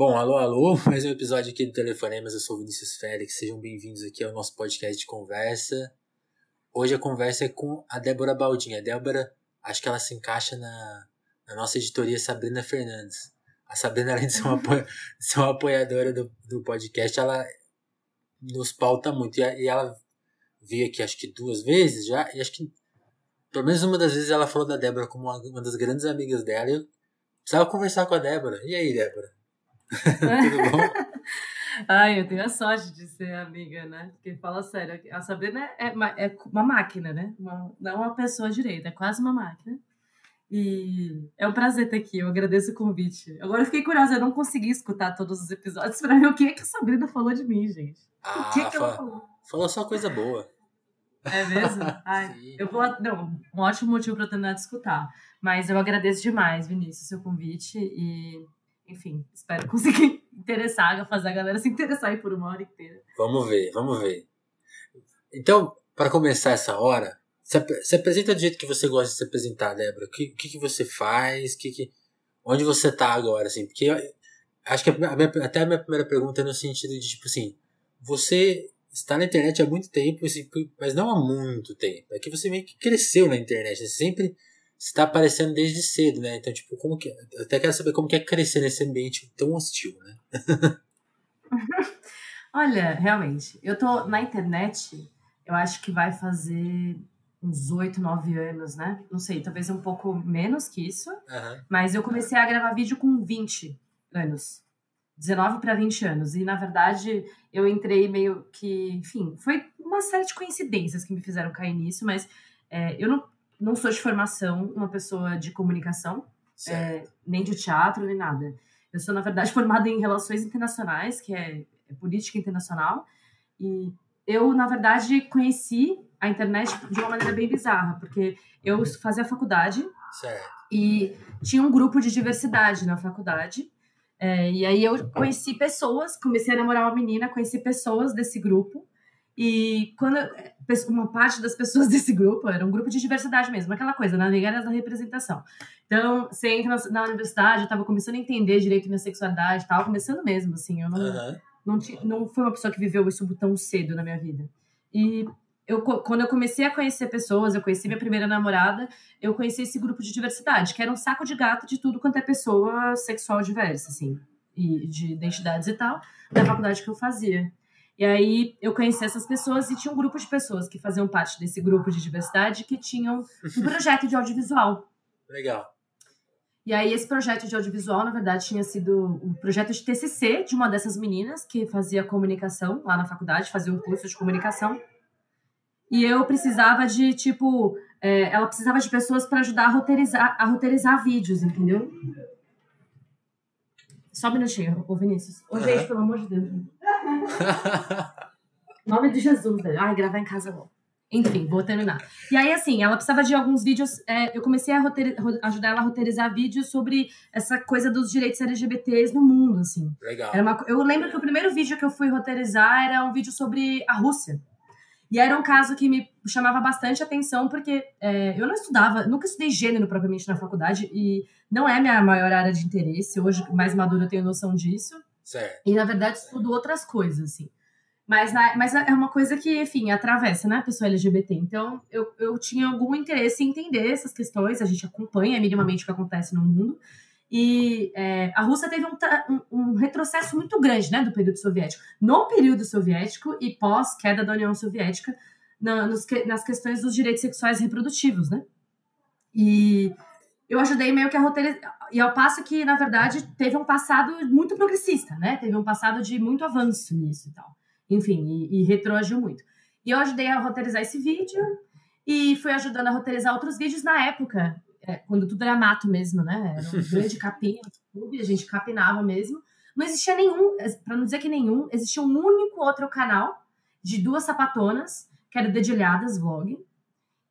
Bom, alô, alô, mais um episódio aqui do Telefonemas, eu sou o Vinícius Félix, sejam bem-vindos aqui ao nosso podcast de conversa. Hoje a conversa é com a Débora Baldinha. A Débora, acho que ela se encaixa na, na nossa editoria Sabrina Fernandes. A Sabrina, além de ser uma, apoia, ser uma apoiadora do, do podcast, ela nos pauta muito. E, e ela veio aqui acho que duas vezes já, e acho que pelo menos uma das vezes ela falou da Débora como uma, uma das grandes amigas dela. E eu precisava conversar com a Débora. E aí, Débora? Tudo bom? Ai, eu tenho a sorte de ser amiga, né? Porque fala sério, a Sabrina é uma, é uma máquina, né? Uma, não uma pessoa direita, é quase uma máquina. E é um prazer estar aqui, eu agradeço o convite. Agora eu fiquei curiosa, eu não consegui escutar todos os episódios para ver o que, é que a Sabrina falou de mim, gente. Ah, o que, é que ela falou? Falou só coisa boa. É mesmo? Ai, eu vou. Não, um ótimo motivo para terminar de escutar. Mas eu agradeço demais, Vinícius, seu convite. E, enfim, espero conseguir interessar, fazer a galera se interessar aí por uma hora inteira. Vamos ver, vamos ver. Então, para começar essa hora, se, se, apresenta do jeito que você gosta de se apresentar, Débora. O que, que, que, você faz? Que, que, onde você tá agora, assim? Porque eu, acho que a minha, até a minha primeira pergunta é no sentido de, tipo assim, você está na internet há muito tempo, mas não há muito tempo. É que você meio que cresceu na internet, você sempre está aparecendo desde cedo, né? Então, tipo, como que. Eu até quero saber como que é crescer nesse ambiente tão hostil, né? Olha, realmente, eu tô na internet, eu acho que vai fazer uns 8, 9 anos, né? Não sei, talvez um pouco menos que isso. Uhum. Mas eu comecei a gravar vídeo com 20 anos. 19 para 20 anos. E, na verdade, eu entrei meio que. Enfim, foi uma série de coincidências que me fizeram cair nisso, mas é, eu não, não sou de formação uma pessoa de comunicação, é, nem de teatro, nem nada. Eu sou, na verdade, formada em relações internacionais, que é, é política internacional. E eu, na verdade, conheci a internet de uma maneira bem bizarra, porque eu fazia faculdade certo. e tinha um grupo de diversidade na faculdade. É, e aí eu conheci pessoas, comecei a namorar uma menina, conheci pessoas desse grupo. E quando uma parte das pessoas desse grupo era um grupo de diversidade mesmo, aquela coisa, na né? da representação. Então, você entra na, universidade, eu tava começando a entender direito minha sexualidade, tava começando mesmo, assim, eu não, uhum. não, não fui uma pessoa que viveu isso tão cedo na minha vida. E eu, quando eu comecei a conhecer pessoas, eu conheci minha primeira namorada, eu conheci esse grupo de diversidade, que era um saco de gato de tudo quanto é pessoa sexual diversa, assim, e de identidades e tal, da faculdade que eu fazia. E aí eu conheci essas pessoas e tinha um grupo de pessoas que faziam parte desse grupo de diversidade que tinham um projeto de audiovisual. Legal. E aí esse projeto de audiovisual, na verdade, tinha sido um projeto de TCC de uma dessas meninas que fazia comunicação lá na faculdade, fazia um curso de comunicação. E eu precisava de, tipo, é, ela precisava de pessoas para ajudar a roteirizar, a roteirizar vídeos, entendeu? Só um minutinho, ô Vinícius. Ô, gente, pelo amor de Deus. nome de Jesus, velho. Ai, gravar em casa bom. Enfim, vou terminar. E aí, assim, ela precisava de alguns vídeos. É, eu comecei a ajudar ela a roteirizar vídeos sobre essa coisa dos direitos LGBTs no mundo, assim. Legal. Uma, eu lembro que o primeiro vídeo que eu fui roteirizar era um vídeo sobre a Rússia. E era um caso que me chamava bastante atenção, porque é, eu não estudava, nunca estudei gênero propriamente na faculdade, e não é minha maior área de interesse. Hoje, mais madura, eu tenho noção disso. Certo. E, na verdade, estudo outras coisas, assim. Mas, na, mas é uma coisa que, enfim, atravessa, né, a pessoa LGBT. Então, eu, eu tinha algum interesse em entender essas questões, a gente acompanha minimamente o que acontece no mundo. E é, a Rússia teve um, um, um, retrocesso muito grande né, do período soviético. No período soviético e pós-queda da União Soviética, na, nos, nas questões dos direitos sexuais reprodutivos, né? E eu ajudei meio que a roteirizar. E ao passo que, na verdade, teve um passado muito progressista, né? Teve um passado de muito avanço nisso e tal. Enfim, e, e retroagiu muito. E eu ajudei a roteirizar esse vídeo e fui ajudando a roteirizar outros vídeos na época é, quando tudo era mato mesmo, né? Era um grande capim, a gente capinava mesmo. Não existia nenhum, para não dizer que nenhum, existia um único outro canal de duas sapatonas, que era o Dedilhadas Vlog.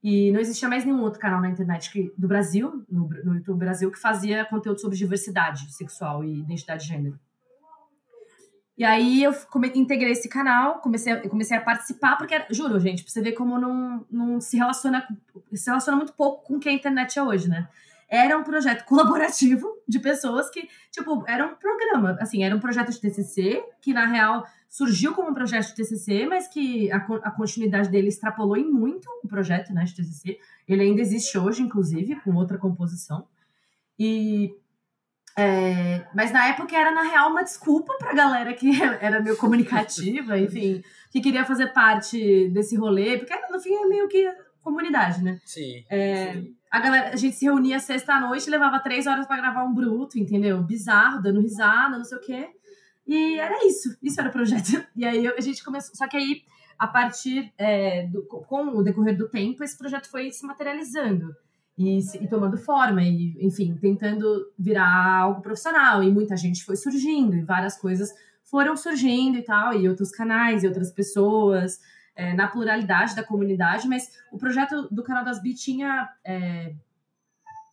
E não existia mais nenhum outro canal na internet que, do Brasil, no, no YouTube Brasil, que fazia conteúdo sobre diversidade sexual e identidade de gênero. E aí eu integrei esse canal, comecei a, comecei a participar, porque, juro, gente, pra você ver como não, não se relaciona, se relaciona muito pouco com o que a internet é hoje, né? era um projeto colaborativo de pessoas que, tipo, era um programa, assim, era um projeto de TCC, que na real surgiu como um projeto de TCC, mas que a, a continuidade dele extrapolou em muito o projeto, né, de TCC. Ele ainda existe hoje, inclusive, com outra composição. E é, mas na época era, na real, uma desculpa pra galera que era meio comunicativa, enfim, que queria fazer parte desse rolê, porque no fim é meio que comunidade, né? Sim. É, sim. A galera, a gente se reunia sexta-noite, levava três horas para gravar um bruto, entendeu? Bizarro, dando risada, não sei o quê. E era isso, isso era o projeto. E aí a gente começou. Só que aí, a partir é, do, com o decorrer do tempo, esse projeto foi se materializando e, e, tomando forma, e, enfim, tentando virar algo profissional. E muita gente foi surgindo, e várias coisas foram surgindo e tal, e outros canais, e outras pessoas, é, na pluralidade da comunidade. Mas o projeto do canal das Bi tinha, é,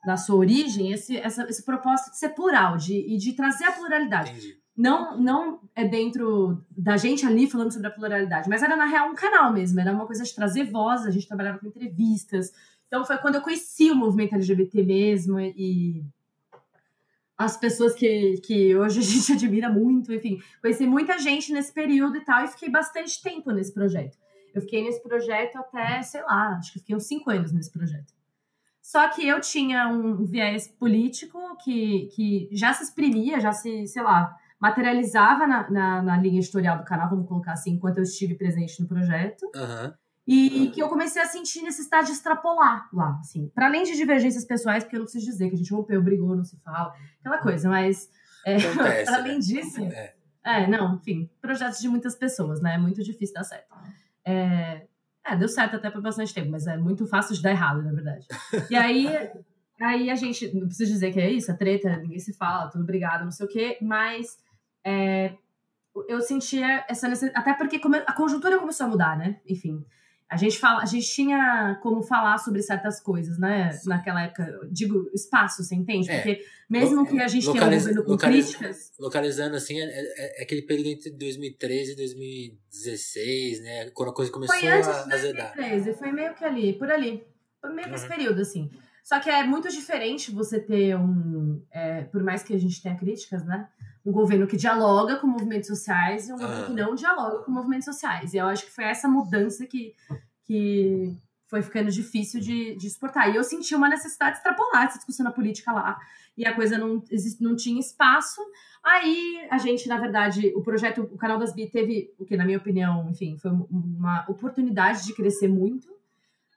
na sua origem, esse, essa, esse propósito de ser plural, de, e de trazer a pluralidade. Entendi. Não, não é dentro da gente ali falando sobre a pluralidade, mas era na real um canal mesmo, era uma coisa de trazer voz, a gente trabalhava com entrevistas, então foi quando eu conheci o movimento LGBT mesmo e as pessoas que, que hoje a gente admira muito, enfim, conheci muita gente nesse período e tal, e fiquei bastante tempo nesse projeto. Eu fiquei nesse projeto até, sei lá, acho que fiquei uns cinco anos nesse projeto. Só que eu tinha um viés político que, que já se exprimia, já se, sei lá, materializava na, na, na linha editorial do canal, vamos colocar assim, enquanto eu estive presente no projeto. Uhum. E que eu comecei a sentir necessidade de extrapolar lá, assim. Para além de divergências pessoais, porque eu não preciso dizer que a gente rompeu, brigou, não se fala, aquela coisa, mas. É, para além né? disso. É. é. não, enfim, projetos de muitas pessoas, né? É muito difícil dar certo. É, é, deu certo até por bastante tempo, mas é muito fácil de dar errado, na verdade. E aí, aí a gente, não preciso dizer que é isso, a treta, ninguém se fala, tudo obrigado, não sei o quê, mas é, eu sentia essa necessidade, até porque a conjuntura começou a mudar, né? Enfim, a gente, fala, a gente tinha como falar sobre certas coisas, né? Sim. Naquela época, digo, espaço, você entende? É. Porque mesmo que a gente Localiza, tenha um governo com críticas... Localizando, assim, é, é, é, aquele período entre 2013 e 2016, né? Quando a coisa começou foi antes a de 2013, foi meio que ali, por ali. Foi meio que uhum. esse período, assim. Só que é muito diferente você ter um... É, por mais que a gente tenha críticas, né? Um governo que dialoga com movimentos sociais e um governo que não dialoga com movimentos sociais. E eu acho que foi essa mudança que, que foi ficando difícil de, de exportar. E eu senti uma necessidade de extrapolar essa discussão na política lá. E a coisa não, não tinha espaço. Aí a gente, na verdade, o projeto, o canal das Bi teve, o que na minha opinião, enfim, foi uma oportunidade de crescer muito.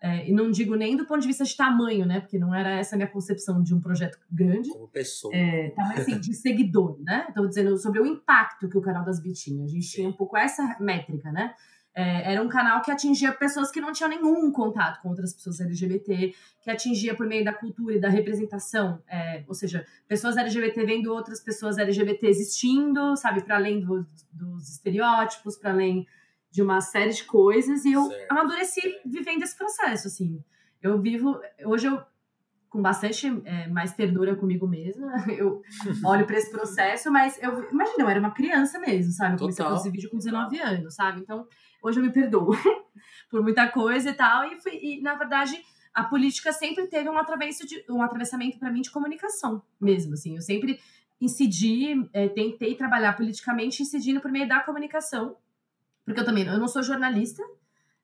É, e não digo nem do ponto de vista de tamanho, né? Porque não era essa a minha concepção de um projeto grande. Como pessoa. É, tamanho assim, de seguidor, né? Estou dizendo sobre o impacto que o canal das Bi tinha. A gente tinha um pouco essa métrica, né? É, era um canal que atingia pessoas que não tinham nenhum contato com outras pessoas LGBT, que atingia por meio da cultura e da representação, é, ou seja, pessoas LGBT vendo outras pessoas LGBT existindo, sabe, para além do, dos estereótipos, para além de uma série de coisas e eu certo. amadureci vivendo esse processo, assim. Eu vivo, hoje eu com bastante é, mais ternura comigo mesma, eu olho para esse processo, mas eu imagina, eu era uma criança mesmo, sabe? Eu comecei a fazer vídeo com 19 anos, sabe? Então, hoje eu me perdoo por muita coisa e tal, e, fui, e na verdade a política sempre teve um atravessamento de, um atravessamento para mim de comunicação mesmo, assim. Eu sempre incidi, é, tentei trabalhar politicamente incidindo por meio da comunicação porque eu também, eu não sou jornalista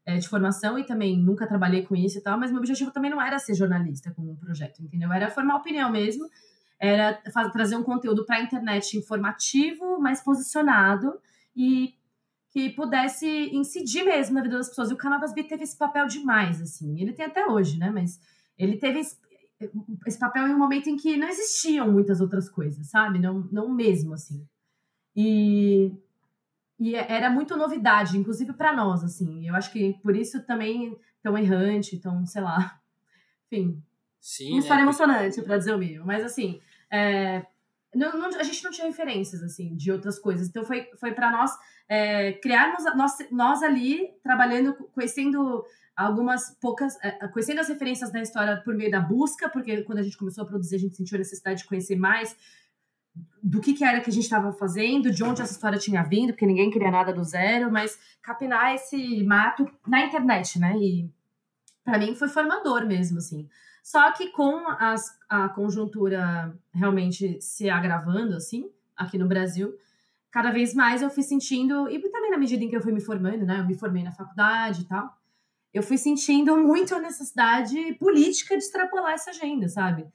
é, de formação e também nunca trabalhei com isso e tal, mas meu objetivo também não era ser jornalista com um projeto, entendeu? Era formar opinião mesmo, era fazer, trazer um conteúdo para a internet informativo, mais posicionado e que pudesse incidir mesmo na vida das pessoas. E o canal das Bi teve esse papel demais, assim. Ele tem até hoje, né? Mas ele teve esse, esse papel em um momento em que não existiam muitas outras coisas, sabe? Não, não mesmo, assim. E e é, era muito novidade, inclusive para nós, assim. Eu acho que por isso também tão errante, tão, sei lá. Enfim. Sim, uma né? história emocionante, para dizer o mínimo. Mas, assim, é, não, não, a gente não tinha referências, assim, de outras coisas. Então, foi, foi para nós é, criarmos, nós, nós ali, trabalhando, conhecendo algumas poucas, é, conhecendo as referências da história por meio da busca, porque quando a gente começou a produzir, a gente sentiu a necessidade de conhecer mais do que, que era que a gente estava fazendo, de onde essa história tinha vindo, porque ninguém queria nada do zero, mas capinar esse mato na internet, né? E para mim foi formador mesmo, assim. Só que com as, a conjuntura realmente se agravando, assim, aqui no Brasil, cada vez mais eu fui sentindo, e também na medida em que eu fui me formando, né? Eu me formei na faculdade e tal, eu fui sentindo muito a necessidade política de extrapolar essa agenda, sabe?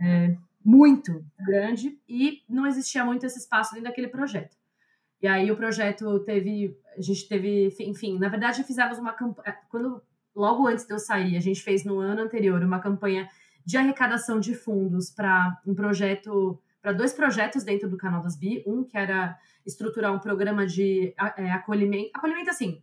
É, muito grande, e não existia muito esse espaço dentro daquele projeto. E aí o projeto teve, a gente teve, enfim, na verdade fizemos uma campanha, quando logo antes de eu sair, a gente fez no ano anterior uma campanha de arrecadação de fundos para um projeto, para dois projetos dentro do canal das Bi, um que era estruturar um programa de é, acolhimento, acolhimento assim,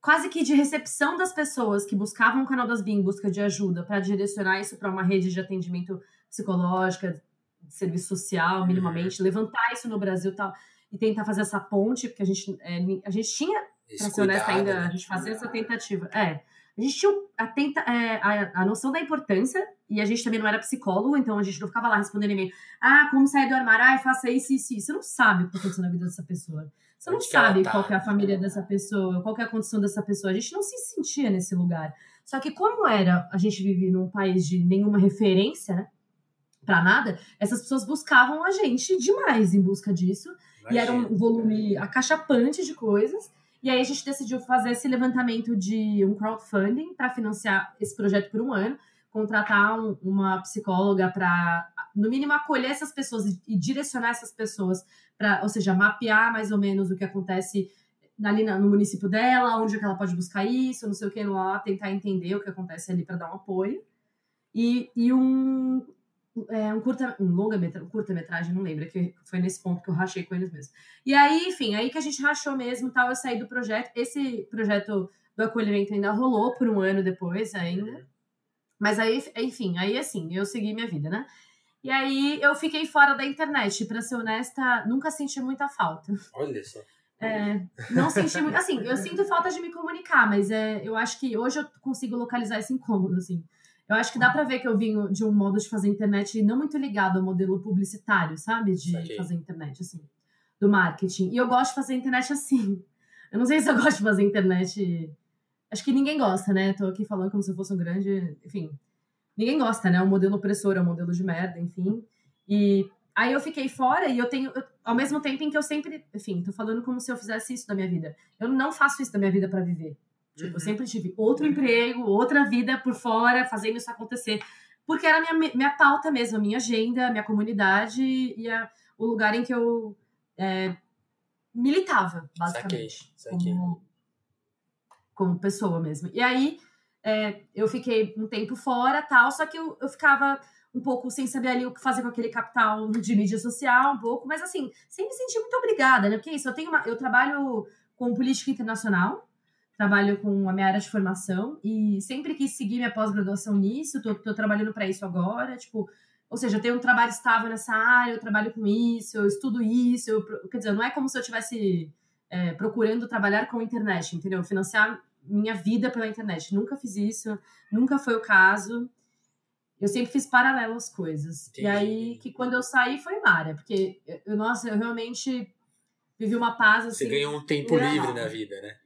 quase que de recepção das pessoas que buscavam o canal das Bi em busca de ajuda para direcionar isso para uma rede de atendimento psicológica, de serviço social, minimamente, uhum. levantar isso no Brasil tal e tentar fazer essa ponte, porque a gente, é, a gente tinha, para ser honesta ainda, né? a gente fazia essa tentativa. É, a gente tinha a, tenta, é, a, a noção da importância, e a gente também não era psicólogo, então a gente não ficava lá respondendo e-mail. Ah, como sair do armário? Ah, faça isso, isso, isso. Você não sabe o que está acontecendo na vida dessa pessoa. Você não sabe tá. qual é a família dessa pessoa, qual é a condição dessa pessoa. A gente não se sentia nesse lugar. Só que como era, a gente vive num país de nenhuma referência, né? Pra nada, essas pessoas buscavam a gente demais em busca disso. Imagina. E era um volume acachapante de coisas. E aí a gente decidiu fazer esse levantamento de um crowdfunding para financiar esse projeto por um ano, contratar um, uma psicóloga para, no mínimo, acolher essas pessoas e, e direcionar essas pessoas para, ou seja, mapear mais ou menos o que acontece ali no município dela, onde é que ela pode buscar isso, não sei o que lá, tentar entender o que acontece ali para dar um apoio. E, e um, é, um curta, um longa metragem, um curta metragem, não lembro, que foi nesse ponto que eu rachei com eles mesmo. E aí, enfim, aí que a gente rachou mesmo, tal, eu saí do projeto. Esse projeto do acolhimento ainda rolou por um ano depois ainda. Mas aí, enfim, aí assim, eu segui minha vida, né? E aí eu fiquei fora da internet, para ser honesta, nunca senti muita falta. Olha só. É, não senti muito. Assim, eu sinto falta de me comunicar, mas é, eu acho que hoje eu consigo localizar esse incômodo, assim. Eu acho que dá para ver que eu vim de um modo de fazer internet não muito ligado ao modelo publicitário, sabe? De okay. fazer internet, assim, do marketing. E eu gosto de fazer internet assim. Eu não sei se eu gosto de fazer internet. Acho que ninguém gosta, né? Tô aqui falando como se eu fosse um grande. Enfim. Ninguém gosta, né? É um modelo opressor, é um modelo de merda, enfim. E aí eu fiquei fora e eu tenho. Eu, ao mesmo tempo em que eu sempre. Enfim, tô falando como se eu fizesse isso da minha vida. Eu não faço isso da minha vida para viver. Tipo, uhum. eu sempre tive outro emprego, outra vida por fora, fazendo isso acontecer. Porque era a minha, minha pauta mesmo, a minha agenda, a minha comunidade e a, o lugar em que eu é, militava, basicamente. Saquei, saquei. Como, como pessoa mesmo. E aí, é, eu fiquei um tempo fora, tal, só que eu, eu ficava um pouco sem saber ali o que fazer com aquele capital de mídia social, um pouco, mas assim, sem me sentir muito obrigada, né? Porque é isso, eu tenho uma, eu trabalho com política internacional, trabalho com a minha área de formação e sempre quis seguir minha pós-graduação nisso, tô, tô trabalhando para isso agora, tipo, ou seja, eu tenho um trabalho estável nessa área, eu trabalho com isso, eu estudo isso, eu, quer dizer, não é como se eu estivesse é, procurando trabalhar com a internet, entendeu? Financiar minha vida pela internet. Nunca fiz isso, nunca foi o caso. Eu sempre fiz paralelo às coisas. Entendi. E aí, que quando eu saí foi Mara, porque, eu, nossa, eu realmente vivi uma paz assim. Você ganhou um tempo livre na vida, né?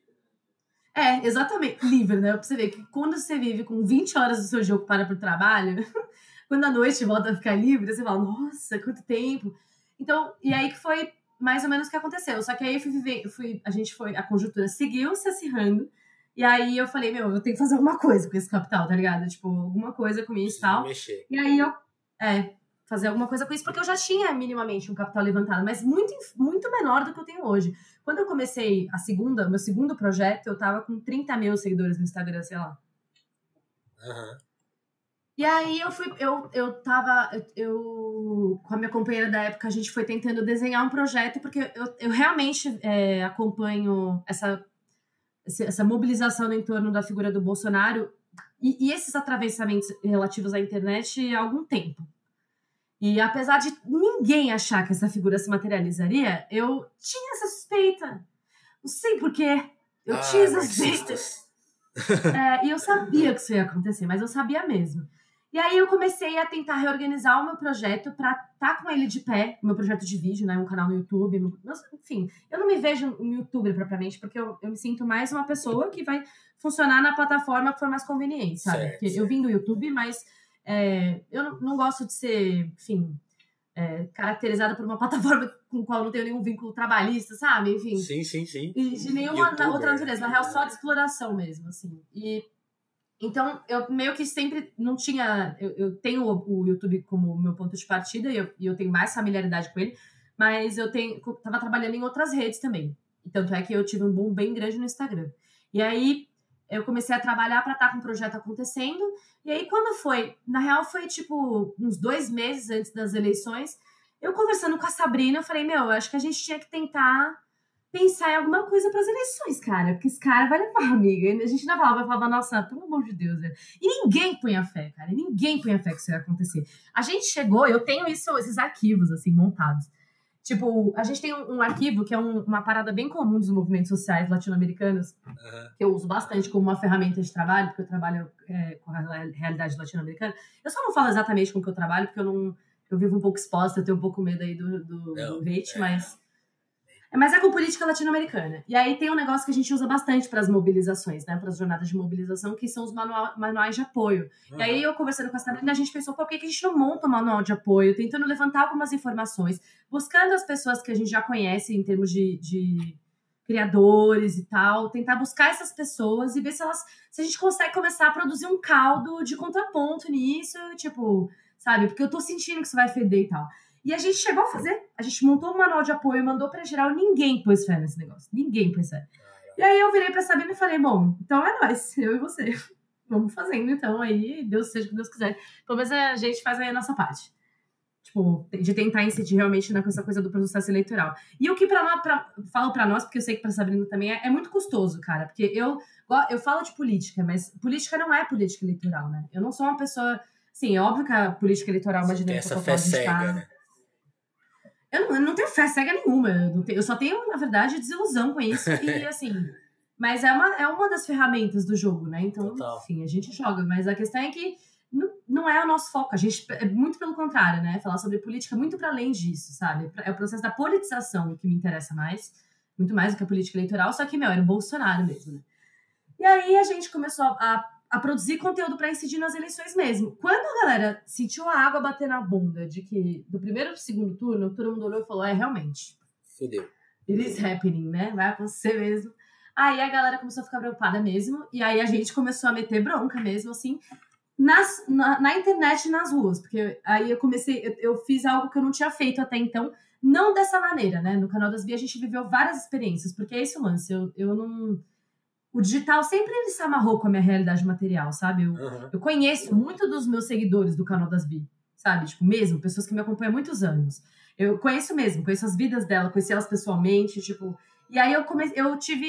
É, exatamente. Livre, né? Pra você ver que quando você vive com 20 horas do seu jogo para pro trabalho, quando a noite volta a ficar livre, você fala, nossa, quanto tempo. Então, e aí que foi mais ou menos o que aconteceu. Só que aí eu fui viver, fui, a gente foi, a conjuntura seguiu se acirrando. E aí eu falei, meu, eu tenho que fazer alguma coisa com esse capital, tá ligado? Tipo, alguma coisa com isso e tal. Mexer. E aí eu, é, fazer alguma coisa com isso, porque eu já tinha minimamente um capital levantado, mas muito, muito menor do que eu tenho hoje. Quando eu comecei a segunda, meu segundo projeto, eu tava com 30 mil seguidores no Instagram, sei lá. Uhum. E aí eu fui, eu, eu tava, eu, eu, com a minha companheira da época, a gente foi tentando desenhar um projeto, porque eu, eu realmente é, acompanho essa, essa mobilização em torno da figura do Bolsonaro e, e esses atravessamentos relativos à internet há algum tempo. E apesar de ninguém achar que essa figura se materializaria, eu tinha essa suspeita. Não sei porquê. Eu ah, tinha essa suspeita. é, e eu sabia que isso ia acontecer, mas eu sabia mesmo. E aí eu comecei a tentar reorganizar o meu projeto para estar tá com ele de pé, meu projeto de vídeo, né, um canal no YouTube, enfim, eu não me vejo um youtuber propriamente, porque eu, eu me sinto mais uma pessoa que vai funcionar na plataforma que for mais conveniente, sabe? Certo, eu vim do YouTube, mas é, eu não, não, gosto de ser, enfim, é, caracterizada por uma plataforma com a qual não tenho nenhum vínculo trabalhista, sabe? Enfim. Sim, sim, sim. E de nenhuma YouTuber, outra natureza, na real, só de exploração mesmo, assim. E então, eu meio que sempre não tinha. Eu, eu tenho o, o, YouTube como meu ponto de partida e eu, e eu, tenho mais familiaridade com ele, mas eu tenho, tava trabalhando em outras redes também. Tanto é que eu tive um boom bem grande no Instagram. E aí eu comecei a trabalhar para estar tá com o projeto acontecendo. E aí, quando foi? Na real, foi tipo uns dois meses antes das eleições. Eu conversando com a Sabrina, eu falei: Meu, acho que a gente tinha que tentar pensar em alguma coisa para as eleições, cara. Porque esse cara vai levar, amiga. A gente não falava, falava, nossa, pelo amor de Deus. Né? E ninguém põe a fé, cara. Ninguém põe a fé que isso ia acontecer. A gente chegou, eu tenho isso, esses arquivos, assim, montados. Tipo, a gente tem um, um arquivo que é um, uma parada bem comum dos movimentos sociais latino-americanos, Aham. que eu uso bastante como uma ferramenta de trabalho, porque eu trabalho é, com a realidade latino-americana. Eu só não falo exatamente com o que eu trabalho, porque eu não. Eu vivo um pouco exposta, eu tenho um pouco medo aí do, do, Não, do hate, é. mas. Mas é com política latino-americana. E aí tem um negócio que a gente usa bastante para as mobilizações, né? Para as jornadas de mobilização, que são os manual- manuais de apoio. E aí eu conversando com a Sabrina, a gente pensou, por que que a gente não monta um manual de apoio? Tentando levantar algumas informações, buscando as pessoas que a gente já conhece em termos de, de criadores e tal, tentar buscar essas pessoas e ver se elas. Se a gente consegue começar a produzir um caldo de contraponto nisso, tipo, sabe? Porque eu tô sentindo que isso vai feder e tal. E a gente chegou a fazer. A gente montou um manual de apoio, mandou pra geral, ninguém pôs fé nesse negócio. Ninguém pôs fé. E aí eu virei pra Sabina e falei, bom, então é nós, eu e você. Vamos fazendo, então, aí, Deus seja o que Deus quiser. Pelo menos a gente faz aí a nossa parte. Tipo, de tentar incidir realmente na- com essa coisa do processo eleitoral. E o que pra nós, pra, falo pra nós, porque eu sei que pra Sabrina também é, é muito custoso, cara. Porque eu, eu falo de política, mas política não é política eleitoral, né? Eu não sou uma pessoa. Sim, é óbvio que a política eleitoral é uma Você tem dinâmica essa fé tá- cega, né? Eu não, eu não tenho fé cega nenhuma. Eu, tenho- eu só tenho, na verdade, desilusão com isso. E assim. Mas é uma, é uma das ferramentas do jogo, né? Então, Total. enfim, a gente joga. Mas a questão é que não, não é o nosso foco. A gente é muito pelo contrário, né? Falar sobre política é muito para além disso, sabe? É o processo da politização que me interessa mais. Muito mais do que a política eleitoral. Só que, meu, era o Bolsonaro mesmo, né? E aí a gente começou a, a produzir conteúdo para incidir nas eleições mesmo. Quando a galera sentiu a água bater na bunda de que do primeiro pro segundo turno, todo mundo olhou e falou: é, realmente, Fudeu. it is happening, né? Vai acontecer mesmo. Aí a galera começou a ficar preocupada mesmo, e aí a gente começou a meter bronca mesmo, assim, nas, na, na internet e nas ruas. Porque aí eu comecei, eu, eu fiz algo que eu não tinha feito até então, não dessa maneira, né? No canal das Bia a gente viveu várias experiências, porque é esse o lance, eu, eu não. O digital sempre ele se amarrou com a minha realidade material, sabe? Eu, Aham. eu conheço muito dos meus seguidores do canal das Bi, sabe? Tipo, mesmo, pessoas que me acompanham há muitos anos. Eu conheço mesmo, conheço as vidas dela, conheci elas pessoalmente, tipo. E aí eu comecei, eu tive.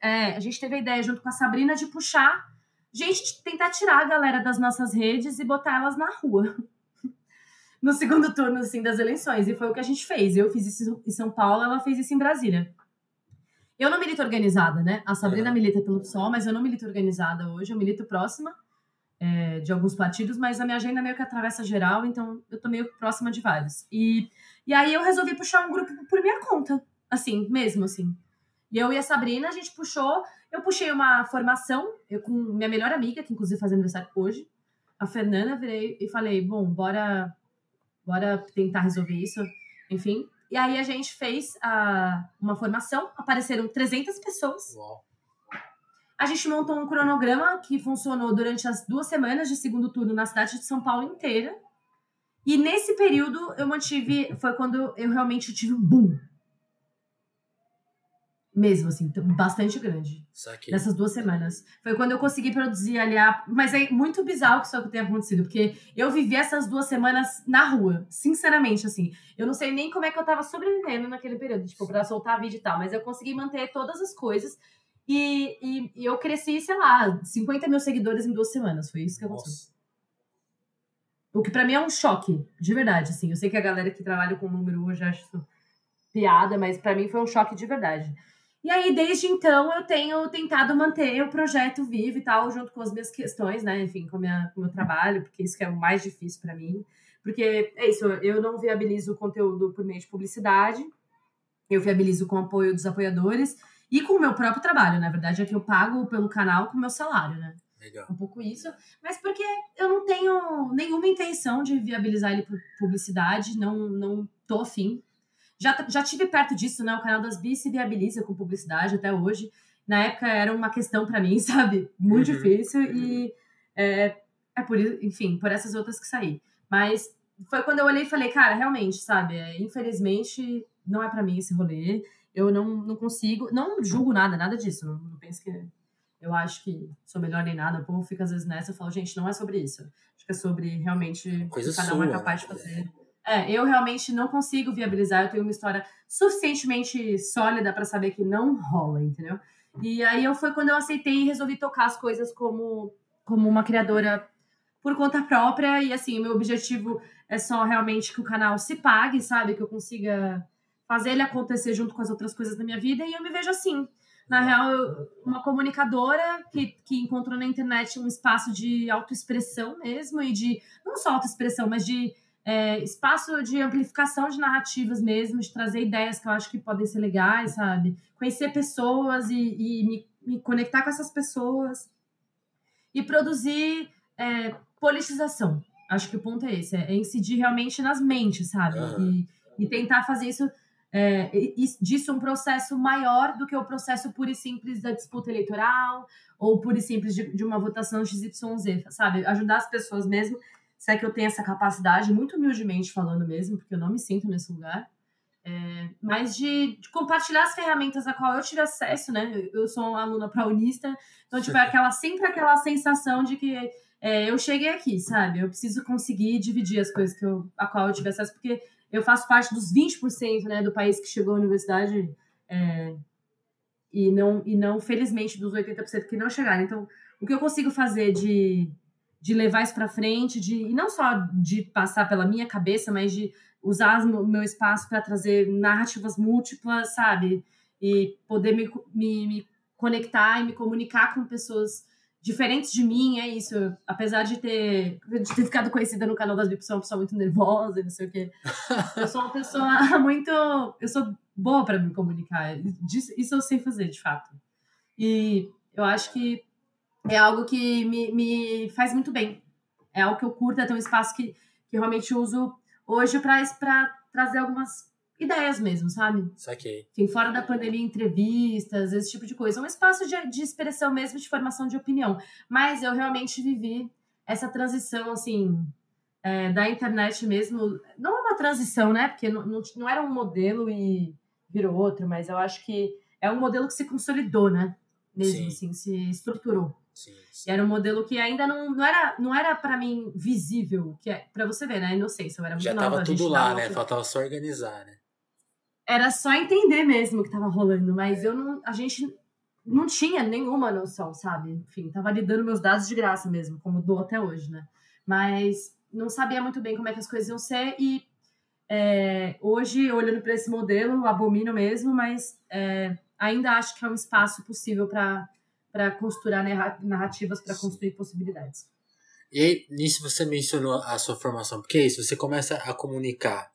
é, a gente teve a ideia junto com a Sabrina de puxar, gente, tentar tirar a galera das nossas redes e botar elas na rua. No segundo turno, assim, das eleições. E foi o que a gente fez. Eu fiz isso em São Paulo, ela fez isso em Brasília. Eu não milito organizada, né? A Sabrina Uhum. milita pelo PSOL, mas eu não milito organizada hoje. Eu milito próxima é, de alguns partidos, mas a minha agenda meio que atravessa geral, então eu tô meio próxima de vários. E, e aí eu resolvi puxar um grupo por minha conta, assim, mesmo assim. E eu e a Sabrina, a gente puxou, eu puxei uma formação, eu com minha melhor amiga, que inclusive faz aniversário hoje, a Fernanda, virei e falei, bom, bora, bora tentar resolver isso, enfim. E aí a gente fez a, uma formação, apareceram 300 pessoas, Uau. a gente montou um cronograma que funcionou durante as duas semanas de segundo turno na cidade de São Paulo inteira. E nesse período eu mantive. Foi quando eu realmente tive um boom. Mesmo, assim, bastante grande. Saquei. Nessas duas semanas. Foi quando eu consegui produzir ali a. Mas é muito bizarro que isso tenha acontecido, porque eu vivi essas duas semanas na rua. Sinceramente, assim. Eu não sei nem como é que eu tava sobrevivendo naquele período, tipo, pra soltar vídeo e tal, mas eu consegui manter todas as coisas. E, e, e eu cresci, sei lá, 50 mil seguidores em duas semanas. Foi isso que aconteceu. Nossa. O que pra mim é um choque, de verdade, assim. Eu sei que a galera que trabalha com número hoje acha isso piada, mas pra mim foi um choque de verdade. E aí, desde então, eu tenho tentado manter o projeto vivo e tal, junto com as minhas questões, né? Enfim, com, minha, com o meu trabalho, porque isso que é o mais difícil para mim. Porque é isso, eu não viabilizo o conteúdo por meio de publicidade, eu viabilizo com o apoio dos apoiadores e com o meu próprio trabalho. Na verdade, é que eu pago pelo canal com o meu salário, né? Legal. Um pouco isso. Mas porque eu não tenho nenhuma intenção de viabilizar ele por publicidade, não, não tô afim. Já, já tive perto disso, né? O canal das Bis se viabiliza com publicidade até hoje. Na época era uma questão para mim, sabe? Muito uhum. difícil e é, é por isso, enfim, por essas outras que saí. Mas foi quando eu olhei e falei, cara, realmente, sabe? É, infelizmente não é para mim esse rolê. Eu não, não consigo, não julgo nada, nada disso. Não, não penso que eu acho que sou melhor nem nada. O povo fica às vezes nessa. Eu falo, gente, não é sobre isso. Acho que é sobre realmente Coisa cada um é capaz de fazer. É, eu realmente não consigo viabilizar. Eu tenho uma história suficientemente sólida para saber que não rola, entendeu? E aí eu foi quando eu aceitei e resolvi tocar as coisas como, como uma criadora por conta própria. E assim, o meu objetivo é só realmente que o canal se pague, sabe? Que eu consiga fazer ele acontecer junto com as outras coisas da minha vida. E eu me vejo assim. Na real, uma comunicadora que, que encontrou na internet um espaço de autoexpressão mesmo, e de não só autoexpressão, mas de é, espaço de amplificação de narrativas mesmo, de trazer ideias que eu acho que podem ser legais, sabe? Conhecer pessoas e, e me, me, conectar com essas pessoas e produzir é, politização. Acho que o ponto é esse, é incidir realmente nas mentes, sabe? Uhum. E, e tentar fazer isso é, disso um processo maior do que o processo puro e simples da disputa eleitoral ou puro e simples de, de uma votação XYZ, sabe? Ajudar as pessoas mesmo se é que eu tenho essa capacidade, muito humildemente falando mesmo, porque eu não me sinto nesse lugar, é, mas de, de, compartilhar as ferramentas a qual eu tive acesso, né? Eu sou uma aluna praunista, então, tipo, é aquela, sempre aquela sensação de que é, eu cheguei aqui, sabe? Eu preciso conseguir dividir as coisas que eu, a qual eu tive acesso, porque eu faço parte dos 20% né, do país que chegou à universidade é, e, não, e não, felizmente, dos 80% que não chegaram. Então, o que eu consigo fazer de de levar isso para frente, de e não só de passar pela minha cabeça, mas de usar o meu espaço para trazer narrativas múltiplas, sabe? E poder me, me, me, conectar e me comunicar com pessoas diferentes de mim, é isso. Apesar de ter, de ter ficado conhecida no canal das VIP, sou uma pessoa muito nervosa, não sei o quê. Eu sou uma pessoa muito. Eu sou boa para me comunicar. Isso eu sei fazer, de fato. E eu acho que é algo que me, me faz muito bem. É algo que eu curto, é ter um espaço que, que realmente uso hoje para trazer algumas ideias mesmo, sabe? Saquei. Enfim, fora da pandemia, entrevistas, esse tipo de coisa. Um espaço de, de expressão mesmo, de formação de opinião. Mas eu realmente vivi essa transição, assim, é, da internet mesmo. Não é uma transição, né? Porque não, não, não era um modelo e virou outro, mas eu acho que é um modelo que se consolidou, né? Mesmo, Sim. assim, se estruturou. Sim, sim. Era um modelo que ainda não, não era, não era para mim visível, que é para você ver, né? Inocência, eu era muito Já nova. tava tudo lá, né? Faltava só organizar, né? Era só entender mesmo o que tava rolando, mas é. eu não, a gente não tinha nenhuma noção, sabe? Enfim, tava ali dando meus dados de graça mesmo, como dou até hoje, né? Mas não sabia muito bem como é que as coisas iam ser e é, hoje, olhando para esse modelo, abomino mesmo, mas é, ainda acho que é um espaço possível para para costurar narrativas, para construir possibilidades. E aí, nisso você mencionou a sua formação, porque é isso, você começa a comunicar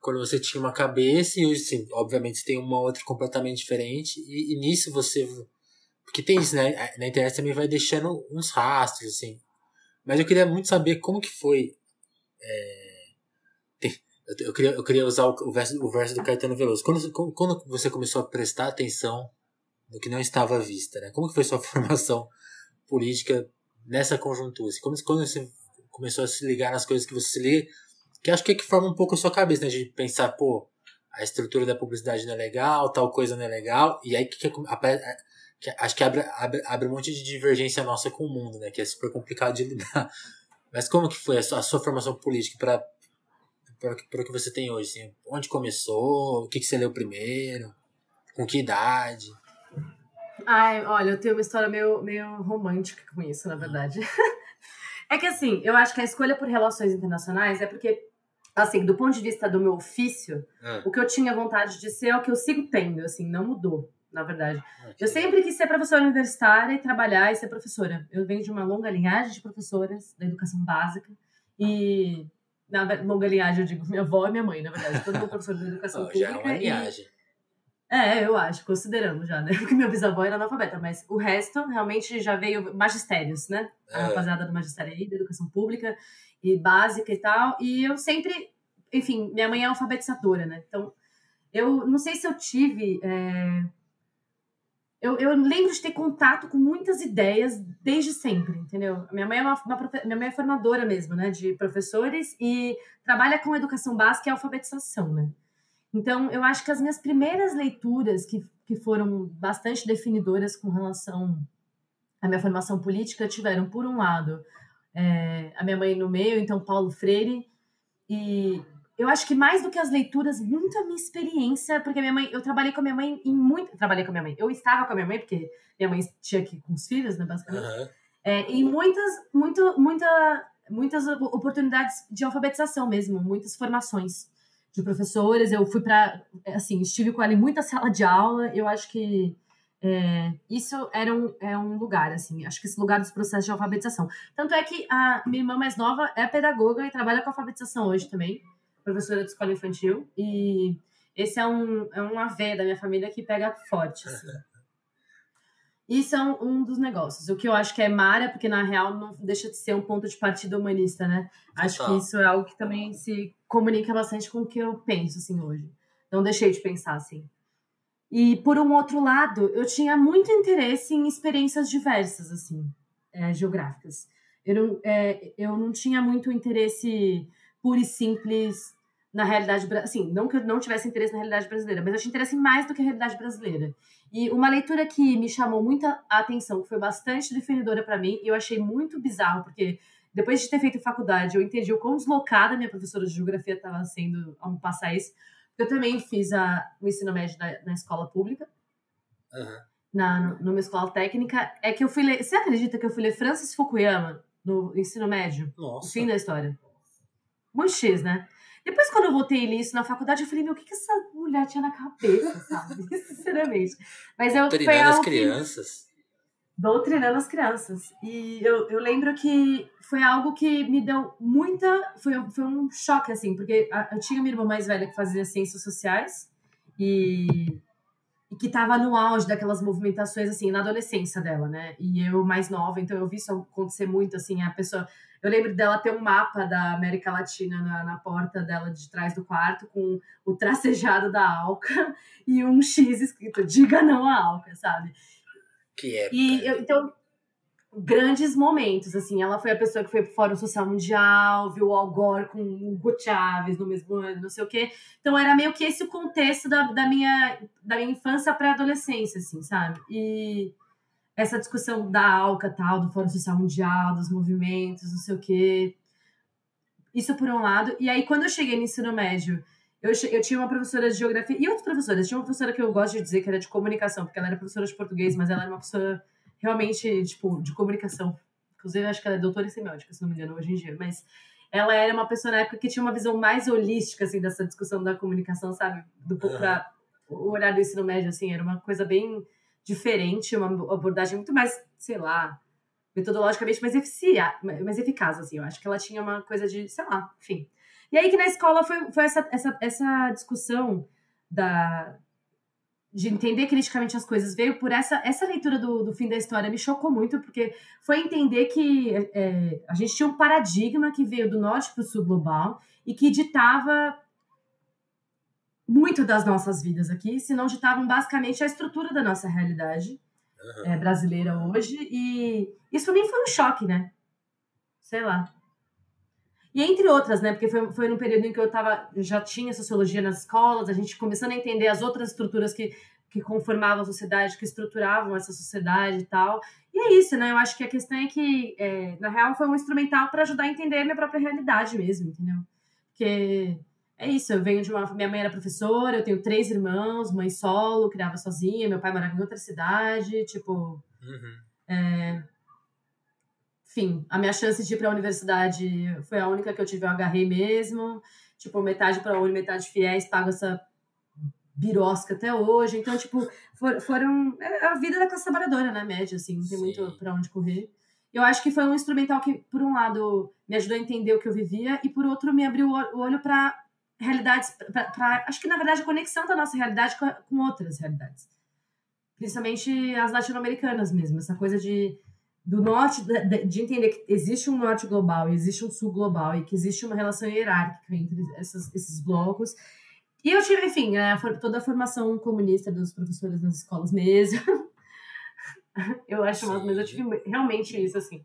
quando você tinha uma cabeça e hoje, sim, obviamente, você tem uma outra completamente diferente, e, e, nisso você. Porque tem isso, né? Na internet também vai deixando uns rastros, assim. Mas eu queria muito saber como que foi. É, eu, queria, eu queria usar o verso, o verso do Caetano Veloso. Quando, quando você começou a prestar atenção do que não estava à vista, né? Como que foi sua formação política nessa conjuntura? Assim, como quando você começou a se ligar nas coisas que você se liga, que acho que é que forma um pouco a sua cabeça, né? De pensar, pô, a estrutura da publicidade não é legal, tal coisa não é legal, e aí que, que, acho que abre, abre, abre um monte de divergência nossa com o mundo, né? Que é super complicado de lidar. Mas como que foi a sua, a sua formação política para para o que você tem hoje? Assim? Onde começou? O que, que você leu primeiro? Com que idade? Ai, olha, eu tenho uma história meio, meio romântica com isso, na verdade. é que assim, eu acho que a escolha por relações internacionais é porque, assim, do ponto de vista do meu ofício, é. o que eu tinha vontade de ser é o que eu sigo tendo, assim, não mudou. na verdade. Eu sempre quis ser professora universitária e trabalhar e ser professora. Eu venho de uma longa linhagem de professoras da educação básica e na longa linhagem eu digo minha avó e minha mãe, na verdade, todo mundo professor da educação oh, pública. Já é uma linhagem. É, eu acho, considerando já, né? Porque meu bisavó era analfabeta, mas o resto realmente já veio magistérios, né? A é. rapaziada do magistério aí, da educação pública e básica e tal. E eu sempre, enfim, minha mãe é alfabetizadora, né? Então, eu não sei se eu tive. É... Eu, eu lembro de ter contato com muitas ideias desde sempre, entendeu? Minha mãe é uma, uma minha mãe é formadora mesmo, né, de professores e trabalha com educação básica e alfabetização, né? Então, eu acho que as minhas primeiras leituras, que, que foram bastante definidoras com relação à minha formação política, tiveram, por um lado, é, a minha mãe no meio, então Paulo Freire, e eu acho que mais do que as leituras, muito a minha experiência, porque minha mãe, eu trabalhei com a minha mãe em muito. Trabalhei com a minha mãe. Eu estava com a minha mãe, porque minha mãe tinha que ir com os filhos, né, basicamente. Uhum. É, em muitas, muito, muita, muitas oportunidades de alfabetização mesmo, muitas formações de professores. Eu fui para, assim, estive com ela em muita sala de aula. Eu acho que é, isso era um, é um lugar, assim, acho que esse lugar dos processos de alfabetização. Tanto é que a minha irmã mais nova é pedagoga e trabalha com alfabetização hoje também, professora de escola infantil. E esse é um, é um AV da minha família que pega forte, assim. Isso é um, um, dos negócios. O que eu acho que é Mara, porque na real não deixa de ser um ponto de partida humanista, né? Acho que isso é algo que também se comunica bastante com o que eu penso, assim, hoje. Não deixei de pensar, assim. E, por um outro lado, eu tinha muito interesse em experiências diversas, assim, é, geográficas. Eu não, é, eu não tinha muito interesse puro e simples na realidade assim não que eu não tivesse interesse na realidade brasileira mas eu tinha interesse mais do que a realidade brasileira e uma leitura que me chamou muita atenção que foi bastante definidora para mim e eu achei muito bizarro porque depois de ter feito faculdade eu entendi o quão deslocada minha professora de geografia estava sendo ao passar isso eu também fiz a, o ensino médio na, na escola pública uhum. na numa escola técnica é que eu fui ler você acredita que eu fui ler Francis Fukuyama no ensino médio Nossa. o fim da história muito X, né? Depois, quando eu voltei nisso na faculdade, eu falei, meu, o que, que essa mulher tinha na cabeça, sabe? Sinceramente. Mas eu Doutrinando as crianças. Que... Doutrinando as crianças. E eu, eu lembro que foi algo que me deu muita. Foi, foi um choque, assim, porque eu tinha minha irmã mais velha que fazia ciências sociais e, e que estava no auge daquelas movimentações, assim, na adolescência dela, né? E eu mais nova, então eu vi isso acontecer muito, assim, a pessoa eu lembro dela ter um mapa da América Latina na, na porta dela de trás do quarto, com o tracejado da Alca e um X escrito: Diga não à Alca, sabe? Que é. E eu, então, grandes momentos, assim. Ela foi a pessoa que foi pro Fórum Social Mundial, viu o Al Gore com o Hugo Chávez no mesmo ano, não sei o quê. Então, era meio que esse o contexto da, da, minha, da minha infância pré-adolescência, assim, sabe? E essa discussão da ALCA, tal, do Fórum Social Mundial, dos movimentos, não sei o quê. Isso por um lado. E aí, quando eu cheguei no ensino médio, eu, eu tinha uma professora de geografia e outras professoras. Tinha uma professora que eu gosto de dizer que era de comunicação, porque ela era professora de português, mas ela era uma professora realmente, tipo, de comunicação. Inclusive, acho que ela é doutora em semiótica, se não me engano, hoje em dia. Mas ela era uma pessoa na época que tinha uma visão mais holística, assim, dessa discussão da comunicação, sabe? Do pra o olhar do ensino médio, assim, era uma coisa bem diferente, uma abordagem muito mais, sei lá, metodologicamente mais, eficia, mais eficaz, assim. Eu acho que ela tinha uma coisa de, sei lá, enfim. E aí que na escola foi, foi essa, essa, essa discussão da, de entender criticamente as coisas veio por essa, essa leitura do, do fim da história me chocou muito, porque foi entender que é, a gente tinha um paradigma que veio do norte para o sul global e que ditava muito das nossas vidas aqui, se não ditavam basicamente a estrutura da nossa realidade uhum. é, brasileira hoje. E isso mim foi um choque, né? Sei lá. E entre outras, né? Porque foi, foi num período em que eu tava, já tinha sociologia nas escolas, a gente começando a entender as outras estruturas que, que conformavam a sociedade, que estruturavam essa sociedade e tal. E é isso, né? Eu acho que a questão é que, é, na real, foi um instrumental para ajudar a entender a minha própria realidade mesmo, entendeu? Porque é isso, eu venho de uma. Minha mãe era professora, eu tenho três irmãos, mãe solo, criava sozinha, meu pai morava em outra cidade, tipo. Uhum. É, enfim, a minha chance de ir para a universidade foi a única que eu tive, eu agarrei mesmo. Tipo, metade para Uni, metade fiéis, pago essa birosca até hoje. Então, tipo, for, foram. É a vida da classe trabalhadora, né? Média, assim, não tem Sim. muito pra onde correr. Eu acho que foi um instrumental que, por um lado, me ajudou a entender o que eu vivia, e por outro, me abriu o olho para realidades. Pra, pra- acho que, na verdade, a conexão da nossa realidade com, com outras realidades. Principalmente as latino-americanas mesmo. Essa coisa de. Do norte, de, de entender que existe um norte global e existe um sul global e que existe uma relação hierárquica entre essas, esses blocos. E eu tive, enfim, a for- toda a formação comunista dos professores nas escolas mesmo. eu acho, mas eu tive realmente isso, assim.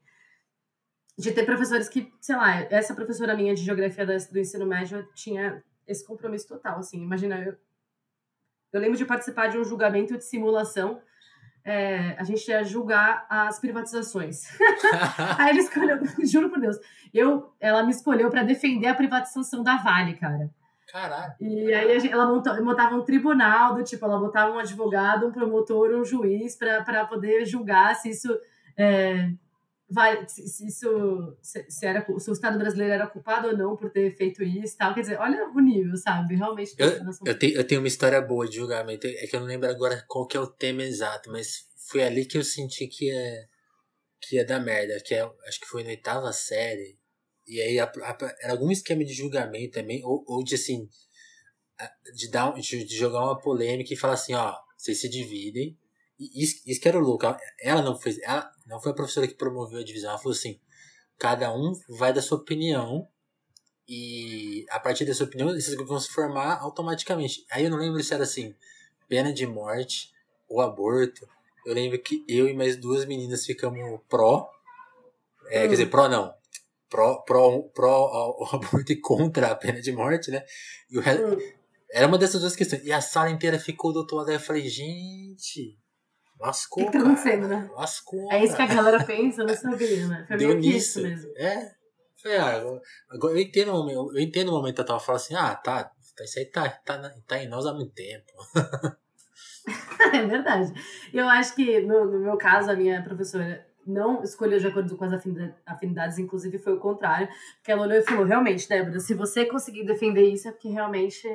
De ter professores que, sei lá, essa professora minha de geografia do ensino médio tinha esse compromisso total, assim. Imagina, eu, eu lembro de participar de um julgamento de simulação. é, a gente ia julgar as privatizações. Aí ele escolheu, juro por Deus, eu, ela me escolheu para defender a privatização da Vale, cara. Caralho. E aí gente- ela monta- montava um tribunal do tipo, ela botava um advogado, um promotor, um juiz para poder julgar se isso é, vai, se, se isso se, se era se o Estado brasileiro era culpado ou não por ter feito isso, e tal. Quer dizer, olha o nível, sabe? Realmente. somos- Eu tenho, eu tenho uma história boa de julgamento. É que eu não lembro agora qual que é o tema exato, mas foi ali que eu senti que é que ia dar merda. Que é, acho que foi na oitava série. E aí a- a- era algum esquema de julgamento também, ou, ou de assim, de, dar, de, de jogar uma polêmica e falar assim, ó, vocês se dividem. Isso, isso que era o louco. Ela- não fez. Ela não foi a professora que promoveu a divisão. Ela falou assim: cada um vai da sua opinião. E a partir da sua opinião, esses grupos vão se formar automaticamente. Aí eu não lembro se era assim, pena de morte ou aborto. Eu lembro que eu e mais duas meninas ficamos pró. É, Hum. Quer dizer, pró não. Pró, pró, pró ao, ao aborto e contra a pena de morte, né? E o resto, Hum. era uma dessas duas questões. E a sala inteira ficou do outro lado. Aí eu falei, gente, lascou, O que tá acontecendo, né? Lascou. É isso que a galera pensa, eu não sabia, né? Foi Deu meio nisso. isso mesmo. É. Falei, ah, agora, eu entendo o momento, eu entendo o momento que tava falando assim, ah, tá, tá, isso aí tá, tá, na- tá em nós há muito tempo. É verdade. Eu acho que, no, no meu caso, a minha professora não escolheu de acordo com as afinida- afinidades, inclusive foi o contrário, porque ela olhou e falou, realmente, Débora, se você conseguir defender isso é porque realmente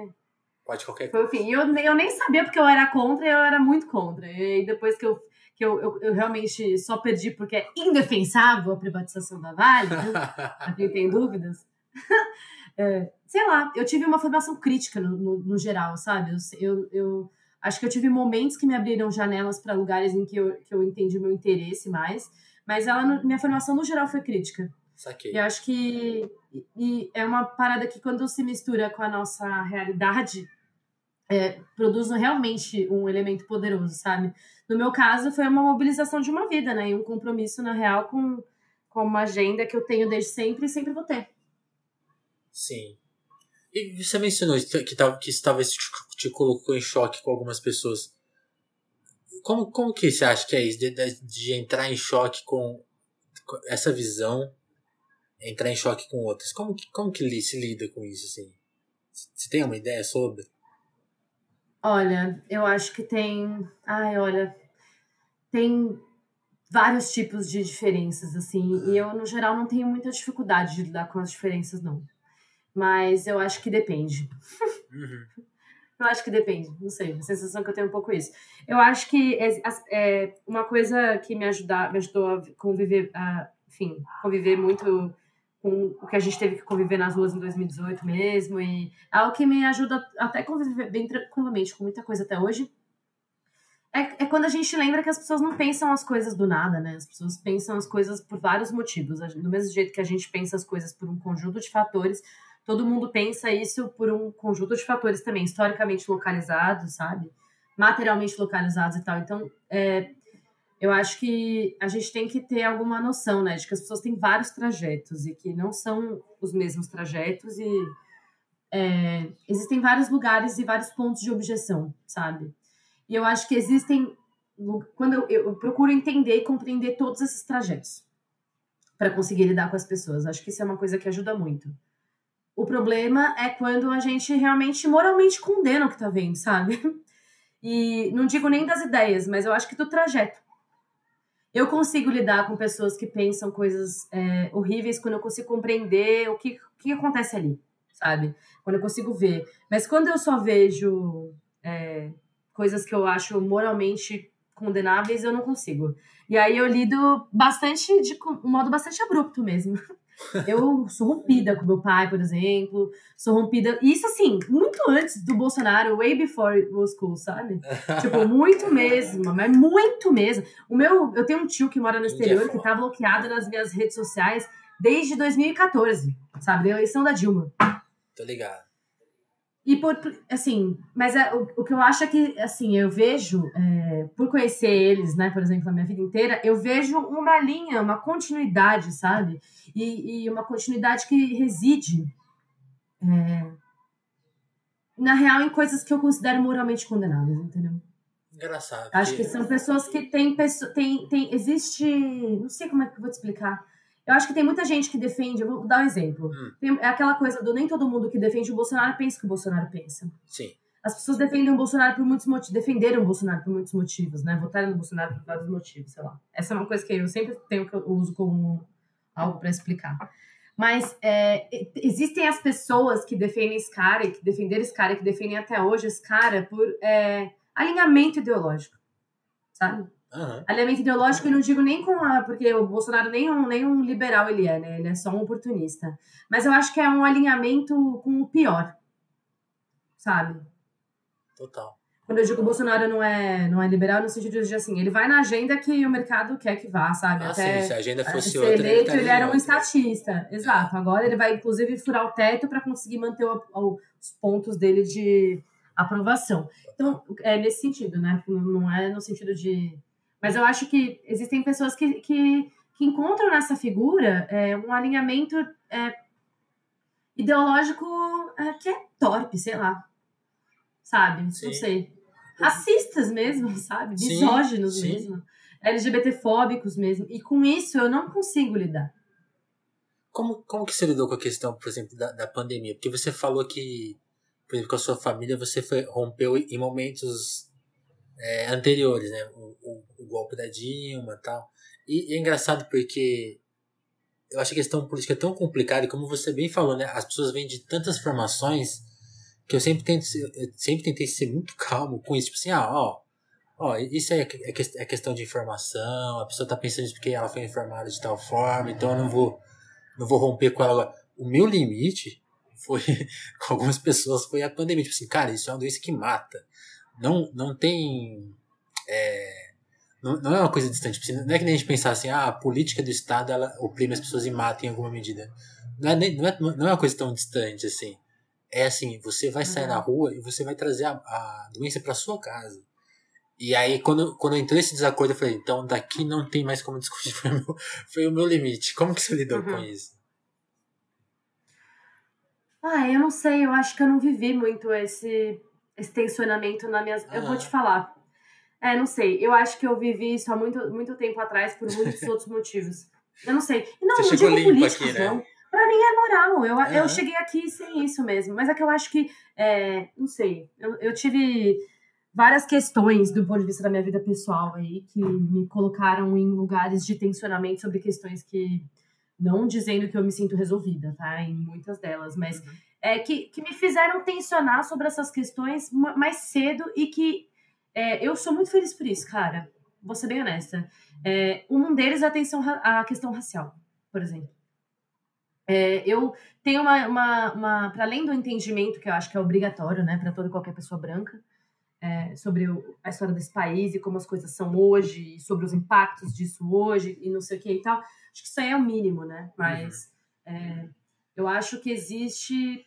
Pode qualquer foi o fim. E eu, nem- eu nem sabia porque eu era contra eu era muito contra. E depois que eu, que eu, eu, eu realmente só perdi porque é indefensável a privatização da Vale, né? pra quem tem dúvidas. É, sei lá, eu tive uma formação crítica no, no, no geral, sabe? Eu, eu, acho que eu tive momentos que me abriram janelas para lugares em que eu, que eu entendi o meu interesse mais, mas ela, minha formação no geral foi crítica. Saquei. E eu acho que e- é uma parada que quando se mistura com a nossa realidade, é, produz realmente um elemento poderoso, sabe? No meu caso, foi uma mobilização de uma vida, né? E um compromisso, na real, com, com uma agenda que eu tenho desde sempre e sempre vou ter. Sim. E você mencionou que, que isso talvez te, te colocou em choque com algumas pessoas. Como, como que você acha que é isso? De, de, de entrar em choque com essa visão, entrar em choque com outras. Como que, como que se lida com isso, assim? Você tem uma ideia sobre? Olha, eu acho que tem. Ai, olha. Tem vários tipos de diferenças, assim. E eu, no geral, não tenho muita dificuldade de lidar com as diferenças, não. Mas eu acho que depende. Uhum. Eu acho que depende, não sei, a sensação que eu tenho é um pouco isso. Eu acho que é, é, uma coisa que me, ajuda, me ajudou a conviver, a, enfim, conviver muito com o que a gente teve que conviver nas ruas em 2018 mesmo, e é algo que me ajuda até a conviver bem tranquilamente com muita coisa até hoje, é, é quando a gente lembra que as pessoas não pensam as coisas do nada, né? As pessoas pensam as coisas por vários motivos. Do mesmo jeito que a gente pensa as coisas por um conjunto de fatores, todo mundo pensa isso por um conjunto de fatores também, historicamente localizados, sabe? Materialmente localizados e tal. Então, é, eu acho que a gente tem que ter alguma noção, né? De que as pessoas têm vários trajetos e que não são os mesmos trajetos e é, existem vários lugares e vários pontos de objeção, sabe? E eu acho que existem. Quando eu, eu procuro entender e compreender todos esses trajetos para conseguir lidar com as pessoas. Acho que isso é uma coisa que ajuda muito. O problema é quando a gente realmente moralmente condena o que tá vendo, sabe? E não digo nem das ideias, mas eu acho que do trajeto. Eu consigo lidar com pessoas que pensam coisas é, horríveis quando eu consigo compreender o que, o que acontece ali, sabe? Quando eu consigo ver. Mas quando eu só vejo é, coisas que eu acho moralmente condenáveis, eu não consigo. E aí eu lido bastante de um modo bastante abrupto mesmo. Eu sou rompida com meu pai, por exemplo. Sou rompida. Isso, assim, muito antes do Bolsonaro, way before it was cool, sabe? tipo, muito mesmo, mas muito mesmo. O meu. Eu tenho um tio que mora no exterior que tá bloqueado nas minhas redes sociais desde 2014, sabe? Da eleição da Dilma. Tô ligado. E por, assim, mas é, o, o que eu acho é que, assim, eu vejo, é, por conhecer eles, né, por exemplo, a minha vida inteira, eu vejo uma linha, uma continuidade, sabe? E, e uma continuidade que reside, é, na real, em coisas que eu considero moralmente condenáveis, entendeu? Engraçado. Acho que são pessoas que têm, tem, tem, existe, não sei como é que eu vou te explicar, eu acho que tem muita gente que defende, vou dar um exemplo. Hum. Tem, é aquela coisa do nem todo mundo que defende o Bolsonaro pensa o que o Bolsonaro pensa. Sim. As pessoas defendem o Bolsonaro por muitos motivos, defenderam o Bolsonaro por muitos motivos, né? Votaram no Bolsonaro por vários motivos, sei lá. Essa é uma coisa que eu sempre tenho que eu uso como algo para explicar. Mas é, existem as pessoas que defendem esse cara, que defenderam esse cara, que defendem até hoje esse cara por é, alinhamento ideológico, sabe? Uhum. Alinhamento ideológico, eu não digo nem com a. Porque o Bolsonaro nem um, nem um liberal ele é, né? Ele é só um oportunista. Mas eu acho que é um alinhamento com o pior. Sabe? Total. Quando eu digo que o Bolsonaro não é, não é liberal, no sentido de assim, ele vai na agenda que o mercado quer que vá, sabe? Ah, Até sim, se a agenda fosse outra. eleito, ele, ele era um estatista. Exato. Agora ele vai, inclusive, furar o teto para conseguir manter o, o, os pontos dele de aprovação. Então, é nesse sentido, né? Não é no sentido de mas eu acho que existem pessoas que, que, que encontram nessa figura é, um alinhamento é, ideológico é, que é torpe, sei lá. Sabe? Sim. Não sei. Racistas mesmo, sabe? Misóginos sim, mesmo. LGBTfóbicos mesmo. E com isso eu não consigo lidar. Como, como que você lidou com a questão, por exemplo, da, da pandemia? Porque você falou que, por exemplo, com a sua família, você foi, rompeu em momentos é, anteriores, né? O, o, o, golpe da Dilma tal. E, e, é engraçado porque eu acho a questão política tão complicada, e como você bem falou, né? As pessoas vêm de tantas formações que eu sempre tento eu sempre tentei ser muito calmo com isso, tipo assim, ah, ó, ó, isso é, é, é questão de informação, a pessoa tá pensando isso porque ela foi informada de tal forma, então eu não vou não vou romper com ela. O meu limite foi com algumas pessoas foi a pandemia, tipo assim, cara, isso é uma doença que mata não, não tem. É, não, não é uma coisa distante. Não é que nem a gente pensar assim, ah, a política do Estado ela oprime as pessoas e mata em alguma medida. Não é, não é, não é uma coisa tão distante assim. É assim, você vai sair uhum. na rua e você vai trazer a, a doença para sua casa. E aí, quando, quando entrou esse desacordo, eu falei, então daqui não tem mais como discutir. Foi o meu, foi o meu limite. Como que você lidou uhum. com isso? Ah, eu não sei. Eu acho que eu não vivi muito esse esse tensionamento na minha. Eu vou te falar. É, não sei. Eu acho que eu vivi isso há muito, muito tempo atrás por muitos outros motivos. Eu não sei. Não, Você não digo político, aqui, né? não. Pra mim é moral. Eu, uhum. eu cheguei aqui sem isso mesmo. Mas é que eu acho que. É, não sei. Eu, eu tive várias questões do ponto de vista da minha vida pessoal aí que me colocaram em lugares de tensionamento sobre questões que. Não dizendo que eu me sinto resolvida, tá? Em muitas delas, mas. Uhum é, que, que me fizeram tensionar sobre essas questões mais cedo e que é, eu sou muito feliz por isso, cara. Vou ser bem honesta. É, um deles é a, atenção, a questão racial, por exemplo. É, eu tenho uma, uma, uma para além do entendimento que eu acho que é obrigatório, né, para toda qualquer pessoa branca, é, sobre o, a história desse país e como as coisas são hoje, e sobre os impactos disso hoje e não sei o que e tal. Acho que isso aí é o mínimo, né? Mas uhum. é, eu acho que existe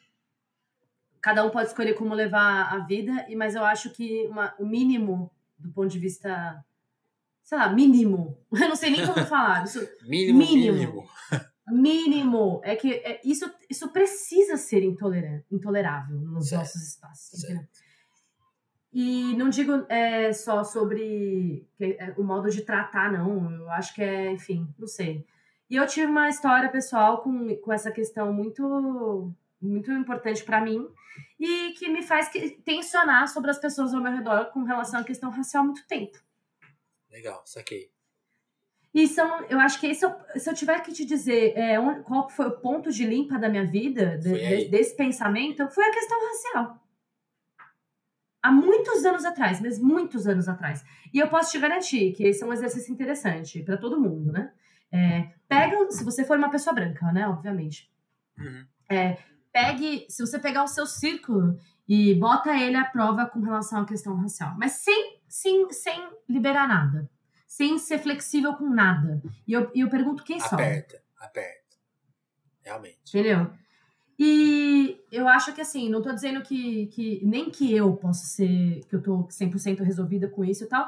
cada um pode escolher como levar a vida, mas eu acho que uma, o mínimo do ponto de vista, sei lá, mínimo, eu não sei nem como falar. Isso, mínimo, mínimo, mínimo. Mínimo é que é, isso, isso precisa ser intolerável nos certo. nossos espaços. E não digo é, só sobre é, o modo de tratar, não. Eu acho que é, enfim, não sei. E eu tive uma história pessoal com, com essa questão muito muito importante para mim e que me faz tensionar sobre as pessoas ao meu redor com relação à questão racial há muito tempo. Legal, saquei. E são, eu acho que se eu, se eu tiver que te dizer é, qual foi o ponto de limpa da minha vida, de, desse pensamento, foi a questão racial. há muitos anos atrás, mas muitos anos atrás. E eu posso te garantir que esse é um exercício interessante para todo mundo, né? É, pega, se você for uma pessoa branca, né? Obviamente. Uhum. É, pegue, se você pegar o seu círculo e bota ele à prova com relação à questão racial, mas sem, sem, sem liberar nada, sem ser flexível com nada. E eu, e eu pergunto quem só. Aperta, aperta. Realmente. Entendeu? E eu acho que assim, não tô dizendo que, que nem que eu possa ser, que eu tô 100% resolvida com isso e tal.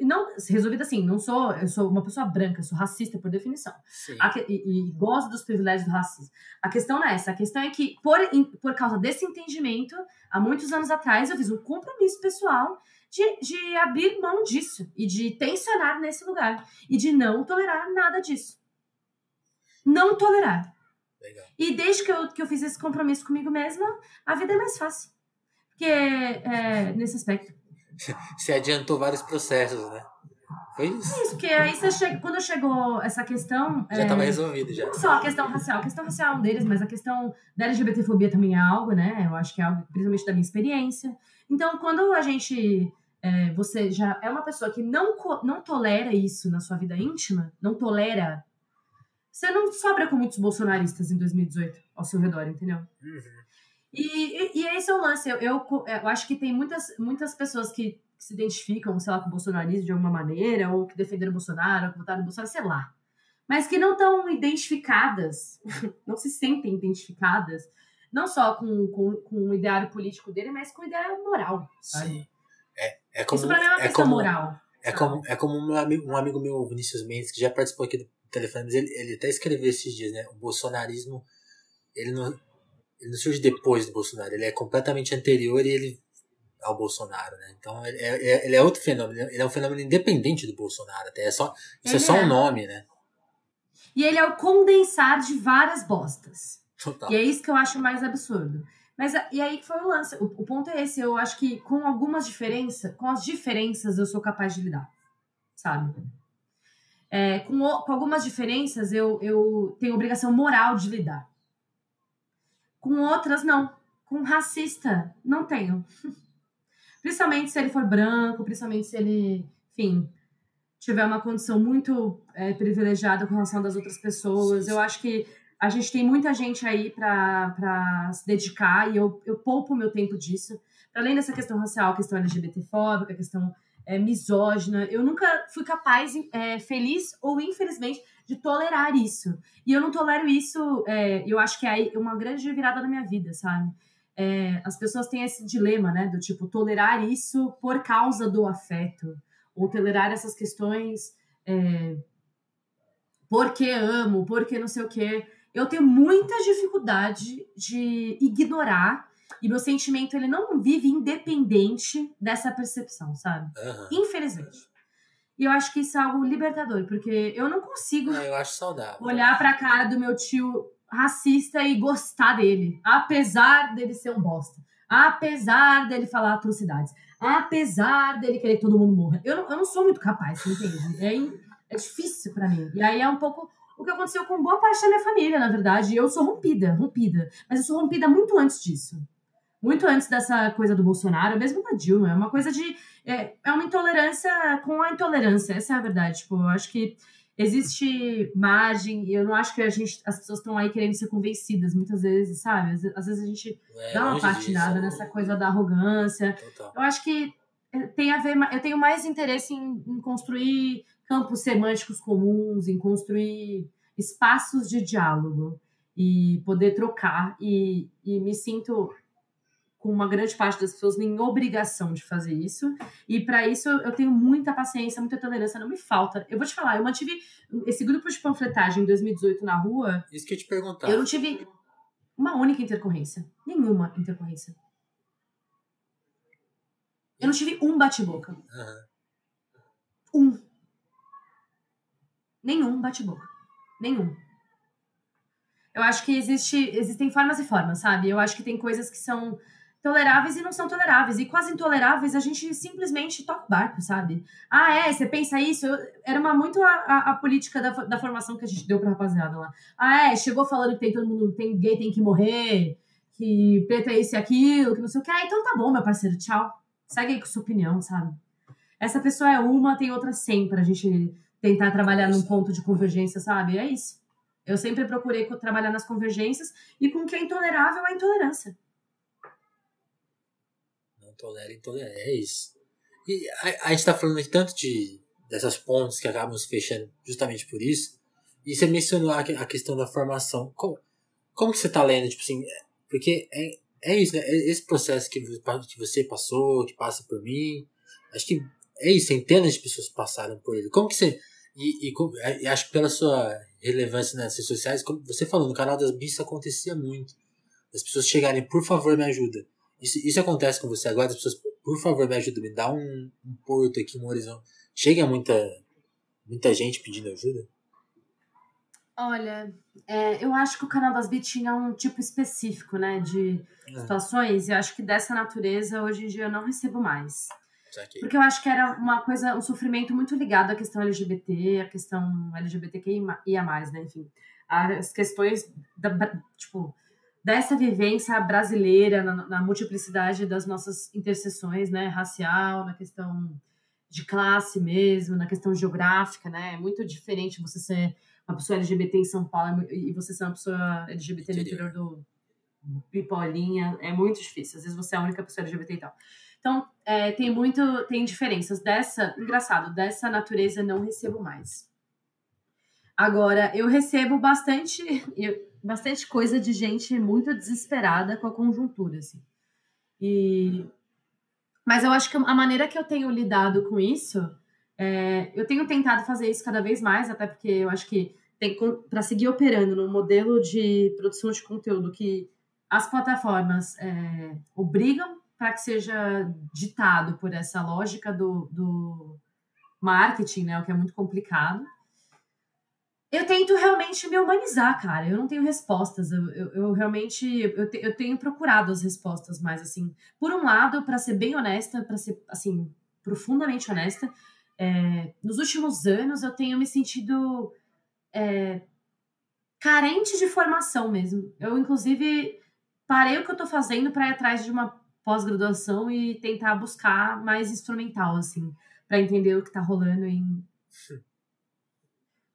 Não, resolvida assim, não sou, eu sou uma pessoa branca, sou racista por definição. A, e, e, gosto dos privilégios do racismo. A questão não é essa, a questão é que por, por causa desse entendimento, há muitos anos atrás eu fiz um compromisso pessoal de, de abrir mão disso e de tensionar nesse lugar e de não tolerar nada disso. Não tolerar. Legal. E desde que eu, que eu fiz esse compromisso comigo mesma, a vida é mais fácil. Porque, é, nesse aspecto. Você adiantou vários processos, né? Foi isso. Isso, porque aí você chega, quando chegou essa questão. Já estava é, resolvido, já. Não só a questão racial, a questão racial é um deles, mas a questão da LGBTfobia também é algo, né? Eu acho que é algo, principalmente da minha experiência. Então, quando a gente. É, você já é uma pessoa que não, não tolera isso na sua vida íntima, não tolera você não sobra com muitos bolsonaristas em 2018 ao seu redor, entendeu? Uhum. E, e, e esse é o lance. Eu, eu, eu, acho que tem muitas, muitas pessoas que, que, se identificam, sei lá, com o bolsonarismo de alguma maneira, ou que defenderam o Bolsonaro, ou que votaram no Bolsonaro, sei lá. Mas que não estão identificadas, não se sentem identificadas, não só com, com, com o ideário político dele, mas com o ideário moral. Sabe? Sim. É, é como, Isso pra mim é uma é questão como, moral. É como, é como um amigo, um amigo meu, Vinícius Mendes, que já participou aqui do telefones, ele, ele até escreveu esses dias, né? O bolsonarismo, ele não, ele não surge depois do Bolsonaro, ele é completamente anterior e ele ao Bolsonaro, né? Então ele é, é ele é outro fenômeno, ele é um fenômeno independente do Bolsonaro, até é só isso é só é. um nome, né? E ele é o condensar de várias bostas. Total. E é isso que eu acho mais absurdo. Mas e aí que foi o lance. O, o ponto é esse. Eu acho que com algumas diferenças, com as diferenças eu sou capaz de lidar, sabe? É, com, com, algumas diferenças, eu, eu tenho obrigação moral de lidar. Com outras, não. Com racista, não tenho. principalmente se ele for branco, principalmente se ele, enfim, tiver uma condição muito é, privilegiada com relação das outras pessoas. Eu acho que a gente tem muita gente aí para se dedicar e eu, eu poupo o meu tempo disso. Além dessa questão racial, questão LGBTfóbica, questão é, misógina. Eu nunca fui capaz, é, feliz ou infelizmente, de tolerar isso. E eu não tolero isso, é, eu acho que é uma grande virada na minha vida, sabe? É, as pessoas têm esse dilema, né? Do tipo, tolerar isso por causa do afeto. Ou tolerar essas questões é, porque amo, porque não sei o quê. Eu tenho muita dificuldade de ignorar e meu sentimento, ele não vive independente dessa percepção, sabe? Uhum. Infelizmente. E eu acho que isso é algo libertador, porque eu não consigo não, eu acho saudável. olhar pra cara do meu tio racista e gostar dele, apesar dele ser um bosta. Apesar dele falar atrocidades. Apesar dele querer que todo mundo morra. Eu não, eu não sou muito capaz, você entende? É, é difícil para mim. E aí é um pouco o que aconteceu com boa parte da minha família, na verdade. Eu sou rompida, rompida. Mas eu sou rompida muito antes disso muito antes dessa coisa do Bolsonaro, mesmo da Dilma, é uma coisa de. É, é uma intolerância com a intolerância, essa é a verdade. Tipo, eu acho que existe margem, e eu não acho que a gente, as pessoas estão aí querendo ser convencidas muitas vezes, sabe? Às, às vezes a gente é, dá uma patinada disso, nessa coisa da arrogância. Total. Eu acho que é, tem a ver, eu tenho mais interesse em, em construir campos semânticos comuns, em construir espaços de diálogo e poder trocar e, e me sinto com uma grande parte das pessoas em obrigação de fazer isso. E para isso eu tenho muita paciência, muita tolerância, não me falta. Eu vou te falar, eu mantive esse grupo de panfletagem em 2018 na rua. Isso que eu te perguntar. Eu não tive uma única intercorrência. Nenhuma intercorrência. Eu não tive um bate-boca. Uhum. Um. Nenhum bate-boca. Nenhum. Eu acho que existe, existem formas e formas, sabe? Eu acho que tem coisas que são toleráveis e não são toleráveis. E quase intoleráveis, a gente simplesmente toca o barco, sabe? Ah, é, você pensa isso? Eu, era uma muito a, a, a, política da, da formação que a gente deu pra rapaziada lá. Ah, é, chegou falando que tem todo mundo, tem gay, tem que morrer, que preto é isso e aquilo, que não sei o que. Ah, então tá bom, meu parceiro, tchau. Segue aí com sua opinião, sabe? Essa pessoa é uma, tem outra 100 pra gente tentar trabalhar num ponto de convergência, sabe? É isso. Eu sempre procurei trabalhar nas convergências e com que é intolerável a intolerância. Não tolera intolerância, é isso. E a, a gente tá falando aqui tanto de dessas pontes que acabam se fechando justamente por isso. E você mencionou a, a questão da formação. Como, como que você tá lendo? Tipo assim, porque é, é isso, né? Esse processo que, que você passou, que passa por mim, acho que é isso, centenas de pessoas passaram por ele. Como que você. E, e, e acho que pela sua relevância nas redes sociais, como você falou, no canal das bis acontecia muito. As pessoas chegarem, por favor, me ajuda. Isso, isso acontece com você agora, as pessoas, por favor, me ajuda, me dá um, um porto aqui, um horizonte. Chega muita, muita gente pedindo ajuda? Olha, é, eu acho que o canal das Beat tinha um tipo específico, né, de é. situações, e acho que dessa natureza hoje em dia eu não recebo mais. Porque eu acho que era uma coisa, um sofrimento muito ligado à questão LGBT, à questão LGBTQIA+, né, enfim. As questões, da, tipo, dessa vivência brasileira na, na multiplicidade das nossas interseções, né, racial, na questão de classe mesmo, na questão geográfica, né, é muito diferente você ser uma pessoa LGBT em São Paulo e você ser uma pessoa LGBT no interior do Pipolinha, é muito difícil. Às vezes você é a única pessoa LGBT e tal. Então, é, tem muito, tem diferenças dessa, engraçado, dessa natureza não recebo mais. Agora, eu recebo bastante, bastante coisa de gente muito desesperada com a conjuntura, assim. E, mas eu acho que a maneira que eu tenho lidado com isso é, eu tenho tentado fazer isso cada vez mais, até porque eu acho que para seguir operando no modelo de produção de conteúdo que as plataformas é, obrigam para que seja ditado por essa lógica do, do marketing, né, o que é muito complicado. Eu tento realmente me humanizar, cara. Eu não tenho respostas. Eu, eu, eu realmente eu, te, eu tenho procurado as respostas mais assim. Por um lado, para ser bem honesta, para ser assim profundamente honesta, é, nos últimos anos eu tenho me sentido é, carente de formação mesmo. Eu, inclusive, parei o que eu tô fazendo para ir atrás de uma pós-graduação e tentar buscar mais instrumental, assim, para entender o que tá rolando em.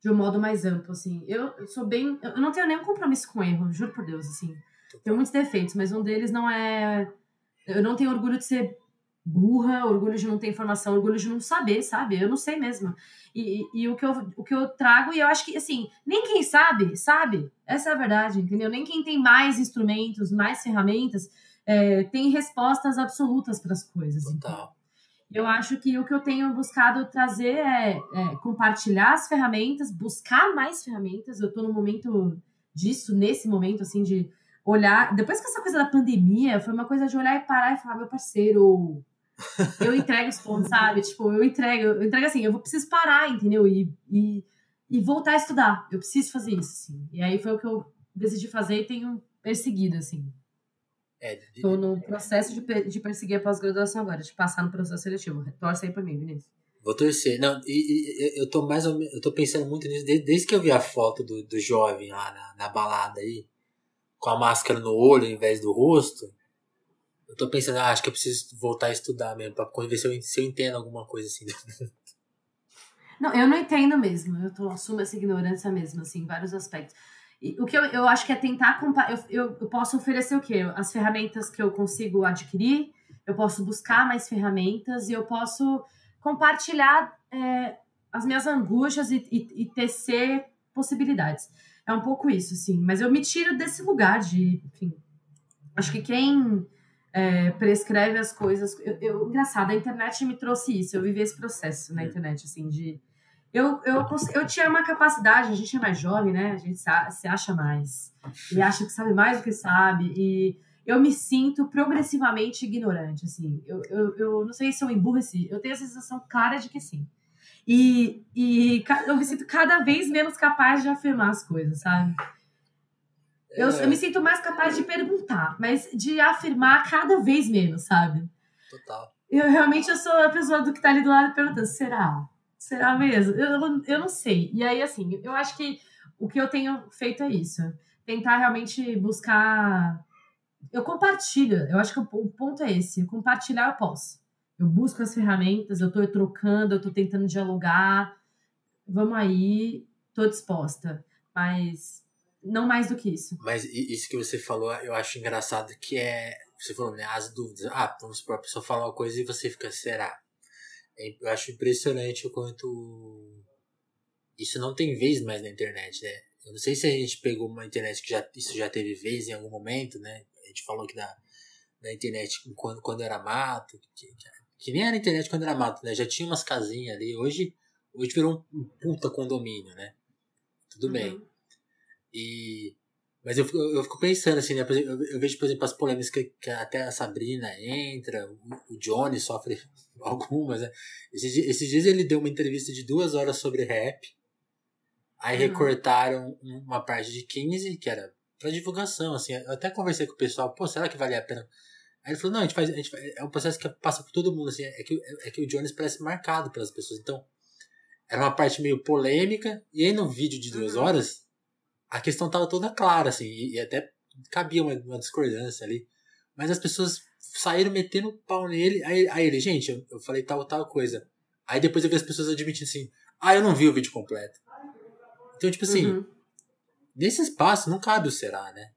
De um modo mais amplo, assim. Eu, eu sou bem. Eu não tenho nenhum compromisso com erro, juro por Deus, assim. Tenho muitos defeitos, mas um deles não é. Eu não tenho orgulho de ser burra, orgulho de não ter informação, orgulho de não saber, sabe? Eu não sei mesmo. E, e, e, o, que eu, o que eu trago, e eu acho que, assim, nem quem sabe, sabe? Essa é a verdade, entendeu? Nem quem tem mais instrumentos, mais ferramentas, é, tem respostas absolutas para as coisas. Total. Eu acho que o que eu tenho buscado trazer é, é compartilhar as ferramentas, buscar mais ferramentas. Eu estou no momento disso, nesse momento, assim, de olhar. Depois que essa coisa da pandemia, foi uma coisa de olhar e parar e falar, meu parceiro, eu entrego os pontos, sabe? Tipo, eu entrego, eu entrego assim, eu vou preciso parar, entendeu? E, e, e voltar a estudar. Eu preciso fazer isso, assim. E aí foi o que eu decidi fazer e tenho perseguido, assim. É, Tô no processo de, de perseguir a pós-graduação agora, de passar no processo seletivo. Torce aí pra mim, Vinícius. Vou torcer. Não, e, e, eu tô mais ou menos, eu tô pensando muito nisso desde, desde que eu vi a foto do, do jovem lá na, na balada aí, com a máscara no olho ao invés do rosto. Eu tô pensando, ah, acho que eu preciso voltar a estudar mesmo, pra ver se eu, se eu entendo alguma coisa assim. Não, eu não entendo mesmo. Eu tô, assumo essa ignorância mesmo, assim, em vários aspectos. O que eu, eu acho que é tentar comparar. Eu, eu, eu posso oferecer o quê? As ferramentas que eu consigo adquirir, eu posso buscar mais ferramentas e eu posso compartilhar é, as minhas angústias e, e, e tecer possibilidades. É um pouco isso, sim. Mas eu me tiro desse lugar de, enfim. Acho que quem é, prescreve as coisas. Eu, eu, engraçado, a internet me trouxe isso. Eu vivi esse processo na internet, assim, de. Eu, eu, eu tinha uma capacidade, a gente é mais jovem, né? A gente se acha mais. E acha que sabe mais do que sabe. E eu me sinto progressivamente ignorante, assim. Eu, eu, eu não sei se eu emburreci. Eu tenho a sensação clara de que sim. E, e eu me sinto cada vez menos capaz de afirmar as coisas, sabe? Eu, é. eu, me sinto mais capaz de perguntar, mas de afirmar cada vez menos, sabe? Total. Eu realmente eu sou a pessoa do que tá ali do lado perguntando, será? Será mesmo? Eu, eu não sei. E aí, assim, eu acho que o que eu tenho feito é isso. Tentar realmente buscar. Eu compartilho. Eu acho que o ponto é esse. Compartilhar eu posso. Eu busco as ferramentas, eu tô trocando, eu tô tentando dialogar. Vamos aí, tô disposta. Mas não mais do que isso. Mas isso que você falou, eu acho engraçado que é. Você falou, né? As dúvidas. Ah, vamos supor, a pessoa fala uma coisa e você fica, será? É, eu acho impressionante o quanto. Isso não tem vez mais na internet, né? Eu não sei se a gente pegou uma internet que já, isso já teve vez em algum momento, né? A gente falou que da, da internet quando, quando era mato, que, que nem era internet quando era mato, né? Já tinha umas casinhas ali. Hoje, hoje virou um, puta condomínio, né? Tudo uhum. bem. E, mas eu, eu fico pensando assim, né? Eu, eu vejo, por exemplo, as polêmicas que, que, até a Sabrina entra, o, o Johnny sofre algumas, né? Esses, esses dias ele deu uma entrevista de duas horas sobre rap. Aí uhum. recortaram uma parte de 15, que era pra divulgação, assim. Eu até conversei com o pessoal, pô, será que vale a pena? Aí ele falou, não, a gente faz, a gente faz, é um processo que passa por todo mundo, assim, é que, é que o Jones parece marcado pelas pessoas. Então, era uma parte meio polêmica, e aí no vídeo de duas uhum. horas, a questão tava toda clara, assim, e, e até cabia uma, uma, discordância ali. Mas as pessoas saíram metendo pau nele, aí, aí ele, gente, eu, eu falei tal, tal coisa. Aí depois eu vi as pessoas admitindo assim, ah, eu não vi o vídeo completo. Então, tipo assim, uhum. nesse espaço não cabe o será, né?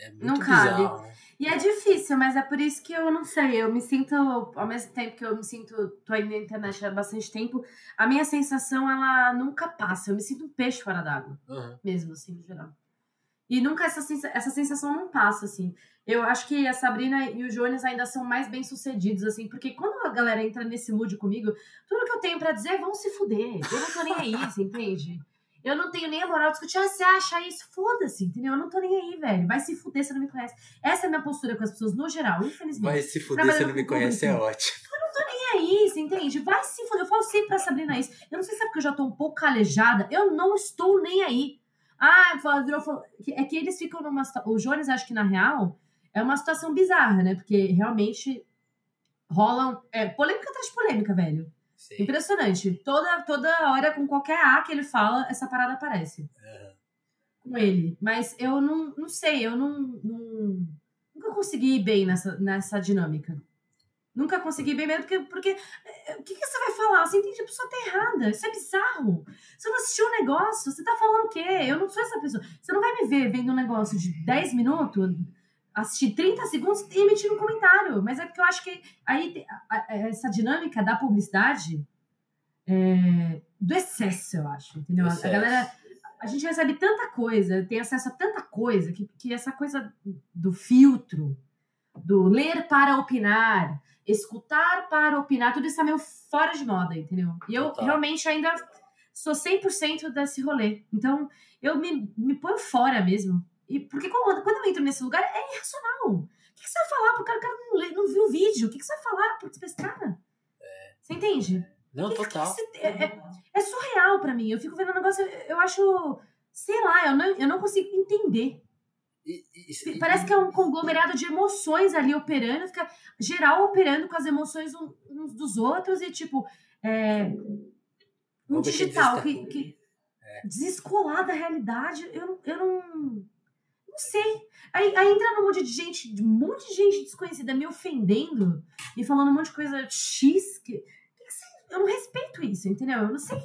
É muito não cabe. Bizarro, né? E é difícil, mas é por isso que eu não sei. Eu me sinto, ao mesmo tempo que eu me sinto, tô aí na internet há bastante tempo, a minha sensação, ela nunca passa. Eu me sinto um peixe fora d'água. Uhum. Mesmo, assim, no geral. E nunca essa, essa sensação não passa, assim. Eu acho que a Sabrina e o Jones ainda são mais bem sucedidos, assim, porque quando a galera entra nesse mood comigo, tudo que eu tenho para dizer é vão se fuder. Eu não tô nem aí, você entende? Eu não tenho nem a moral de discutir. Ah, você acha isso? Foda-se, entendeu? Eu não tô nem aí, velho. Vai se fuder se não me conhece. Essa é a minha postura com as pessoas no geral, infelizmente. Vai se fuder se não me conhece é ótimo. Eu não tô nem aí, você entende? Vai se fuder. Eu falo sempre pra Sabrina isso. Eu não sei se é porque eu já tô um pouco calejada. Eu não estou nem aí. Ah, virou, falou. É que eles ficam numa. O Jones, acho que na real, é uma situação bizarra, né? Porque realmente rolam. É, polêmica atrás de polêmica, velho. Sim. Impressionante. Toda, toda hora, com qualquer A que ele fala, essa parada aparece. Uhum. Com ele. Mas eu não, não sei, eu não, não. Nunca consegui ir bem nessa, nessa dinâmica. Nunca consegui ir bem mesmo, porque, porque eh, o que, que você vai falar? Você entende a pessoa tá errada. Isso é bizarro. Você não assistiu o um negócio, você tá falando o quê? Eu não sou essa pessoa. Você não vai me ver vendo um negócio de 10 minutos assistir 30 segundos e emitir um comentário. Mas é porque eu acho que aí essa dinâmica da publicidade é, do excesso, eu acho. Entendeu? A galera. A gente recebe tanta coisa, tem acesso a tanta coisa, que, que essa coisa do filtro, do ler para opinar, escutar para opinar, tudo isso tá meio fora de moda, entendeu? E eu realmente ainda sou 100% desse rolê. Então, eu me, me ponho fora mesmo. E porque quando, quando eu entro nesse lugar, é irracional. O que, que você vai falar pro cara? O cara não, lê, não viu o vídeo. O que, que você vai falar pro esse cara? É. Você entende? Não, que, total. Que é, é, é, surreal pra mim. Eu fico vendo o um negócio, eu acho. Sei lá, eu não, eu não consigo entender. E, e, Parece que é um conglomerado de emoções ali operando, fica geral operando com as emoções uns dos outros e, tipo, é, um digital que, que é. desescolar da realidade. Eu, eu não. Não sei. Aí, aí entra um monte de gente, um monte de gente desconhecida me ofendendo e falando um monte de coisa X. Que, que eu não respeito isso, entendeu? Eu não sei.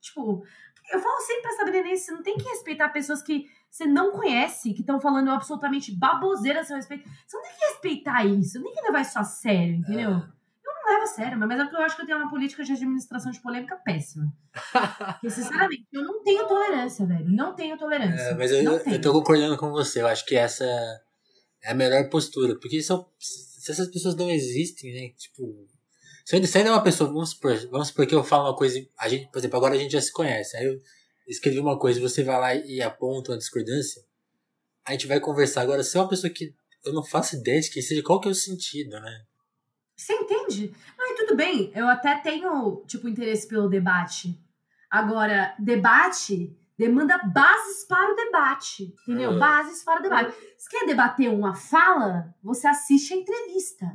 Tipo, eu falo sempre pra Sabrina você não tem que respeitar pessoas que você não conhece, que estão falando absolutamente baboseira a seu respeito. Você não tem que respeitar isso, não tem que levar isso a sério, entendeu? É levo a sério, mas é porque eu acho que eu tenho uma política de administração de polêmica péssima. Porque, sinceramente, eu não tenho tolerância, velho. Não tenho tolerância. É, mas eu, eu tô concordando com você. Eu acho que essa é a melhor postura. Porque são, se essas pessoas não existem, né? Tipo. Se ainda é uma pessoa, vamos supor, vamos supor que eu falo uma coisa, a gente, por exemplo, agora a gente já se conhece. Aí eu escrevi uma coisa e você vai lá e aponta uma discordância, a gente vai conversar. Agora, se é uma pessoa que eu não faço ideia de quem seja, qual que é o sentido, né? Você entende? E tudo bem, eu até tenho, tipo, interesse pelo debate. Agora, debate demanda bases para o debate, entendeu? Uhum. Bases para o debate. Se quer debater uma fala, você assiste a entrevista.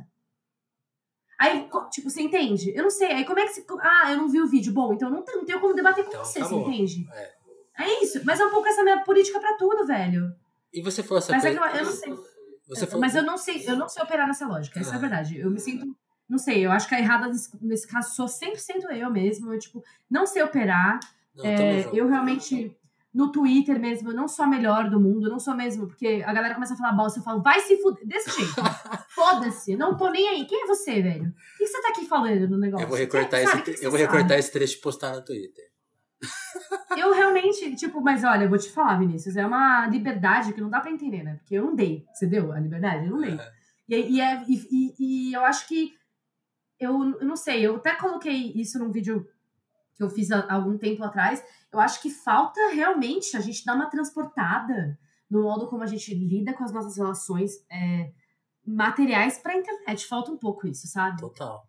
Aí, tipo, você entende? Eu não sei. Aí como é que você. Ah, eu não vi o vídeo. Bom, então não, não tenho como debater com então, você, você entende? É. é. isso. Mas é um pouco essa minha política para tudo, velho. E você falou essa Mas coisa... é que eu, eu não sei. Você falou... Mas eu não sei, eu não sei operar nessa lógica, essa é a verdade. Eu me sinto não sei, eu acho que a errada nesse, caso sou 100% eu mesmo. Eu, tipo, não sei operar. Não, É, eu realmente, no Twitter mesmo, eu não sou a melhor do mundo, não sou mesmo, porque a galera começa a falar bosta, eu falo, vai se fuder, desse jeito. Foda-se, não tô nem aí. Quem é você, velho? O que você tá aqui falando no negócio? Eu vou recortar, Quem- esse, eu vou recortar esse trecho e postar no Twitter. Eu realmente, tipo, mas olha, eu vou te falar, Vinícius, é uma liberdade que não dá pra entender, né? Porque eu não dei. Você deu a liberdade? Eu não dei. É. E, e, é- e, e- e eu acho que. Eu, eu não sei, eu até coloquei isso num vídeo que eu fiz há algum tempo atrás. Eu acho que falta realmente a gente dar uma transportada no modo como a gente lida com as nossas relações é, materiais pra internet. Falta um pouco isso, sabe? Total.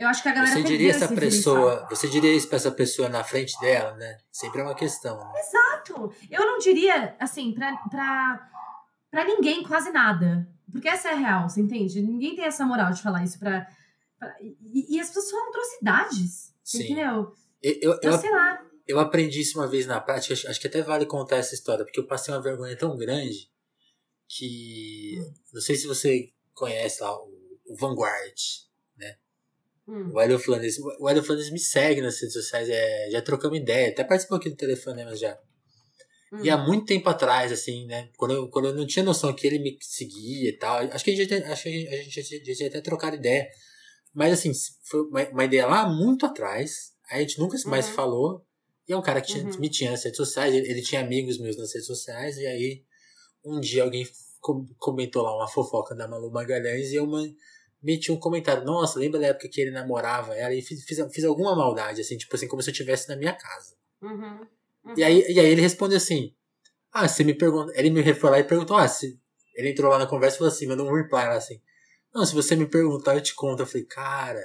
Eu acho que a galera Você diria essa esse pessoa, você diria isso pra essa pessoa na frente dela, né? Sempre é uma questão. Né? Exato. Eu não diria, assim, pra ninguém quase nada. Porque essa é a real, você entende? Ninguém tem essa moral de falar isso pra. pra- e, e as pessoas falam atrocidades. Sim. entendeu? Eu, eu, Eu eu, sei lá. eu aprendi isso uma vez na prática, acho, acho que até vale contar essa história, porque eu passei uma vergonha tão grande que. Não sei se você conhece lá o, o Vanguard. Hum. O Hélio Flanders, o Hélio Flanders me segue nas redes sociais, é, já trocamos ideia, até participou aqui do Telefonemas já. hum. E há muito tempo atrás, assim, né? Quando eu, quando eu não tinha noção que ele me seguia e tal, acho que a gente, acho que a gente já tinha- já até trocado ideia. Mas, assim, foi uma, uma ideia lá muito atrás, a gente nunca mais Uhum. falou. E é um cara que tinha- Uhum. me tinha nas redes sociais, ele, ele tinha amigos meus nas redes sociais, e aí um dia alguém com- comentou lá uma fofoca da Malu Magalhães e eu ma- meti um comentário, nossa, lembra da época que ele namorava ela? E fiz, fiz, fiz alguma maldade, assim, tipo assim, como se eu estivesse na minha casa. Uhum. Uhum. E aí, e aí ele respondeu assim: Ah, você me pergunta. Ele me foi lá e perguntou: Ah, se. Ele entrou lá na conversa e falou assim, mandou um reply lá assim. Não, se você me perguntar, eu te conto. Eu falei, cara,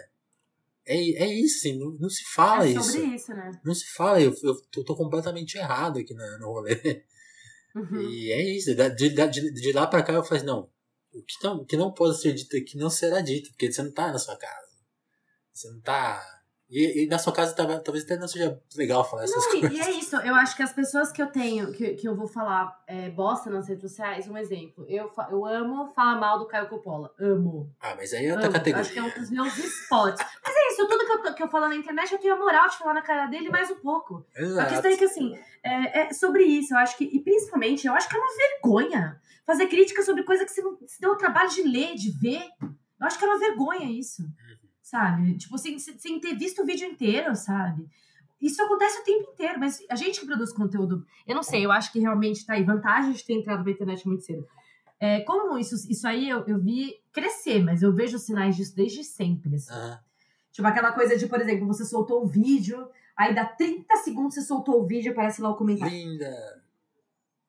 é, é isso, assim, não, não se fala é isso. sobre isso, né? Não se fala, eu, eu tô, tô completamente errado aqui na- no rolê. Uhum. E é isso. Da- De, de, de lá pra cá eu falei, não, o que não, que não pode ser dito aqui não será dito, porque você não tá na sua casa. Você não tá. E, e na sua casa talvez até não seja legal falar essas Não, coisas. e é isso, eu acho que as pessoas que eu tenho, que, que eu vou falar é, bosta nas redes sociais, um exemplo. Eu, eu amo falar mal do Caio Coppola. Amo. Ah, mas aí é outra Amo. categoria. Acho que é um dos meus spots. Mas é isso, tudo que eu, que eu falo na internet, eu tenho a moral de falar na cara dele mais um pouco. A Exato. questão é que, assim, é, é sobre isso. Eu acho que, e principalmente, eu acho que é uma vergonha fazer crítica sobre coisa que você não se deu o trabalho de ler, de ver. Eu acho que é uma vergonha isso, sabe? Tipo, sem, sem ter visto o vídeo inteiro, sabe? Isso acontece o tempo inteiro, mas a gente que produz conteúdo, eu não sei, eu acho que realmente tá aí vantagem de ter entrado pra internet muito cedo. É, como isso, isso aí eu, eu vi crescer, mas eu vejo sinais disso desde sempre. assim. Aham. Tipo aquela coisa de, por exemplo, você soltou o vídeo, aí dá 30 segundos você soltou o vídeo, aparece lá o comentário. Linda.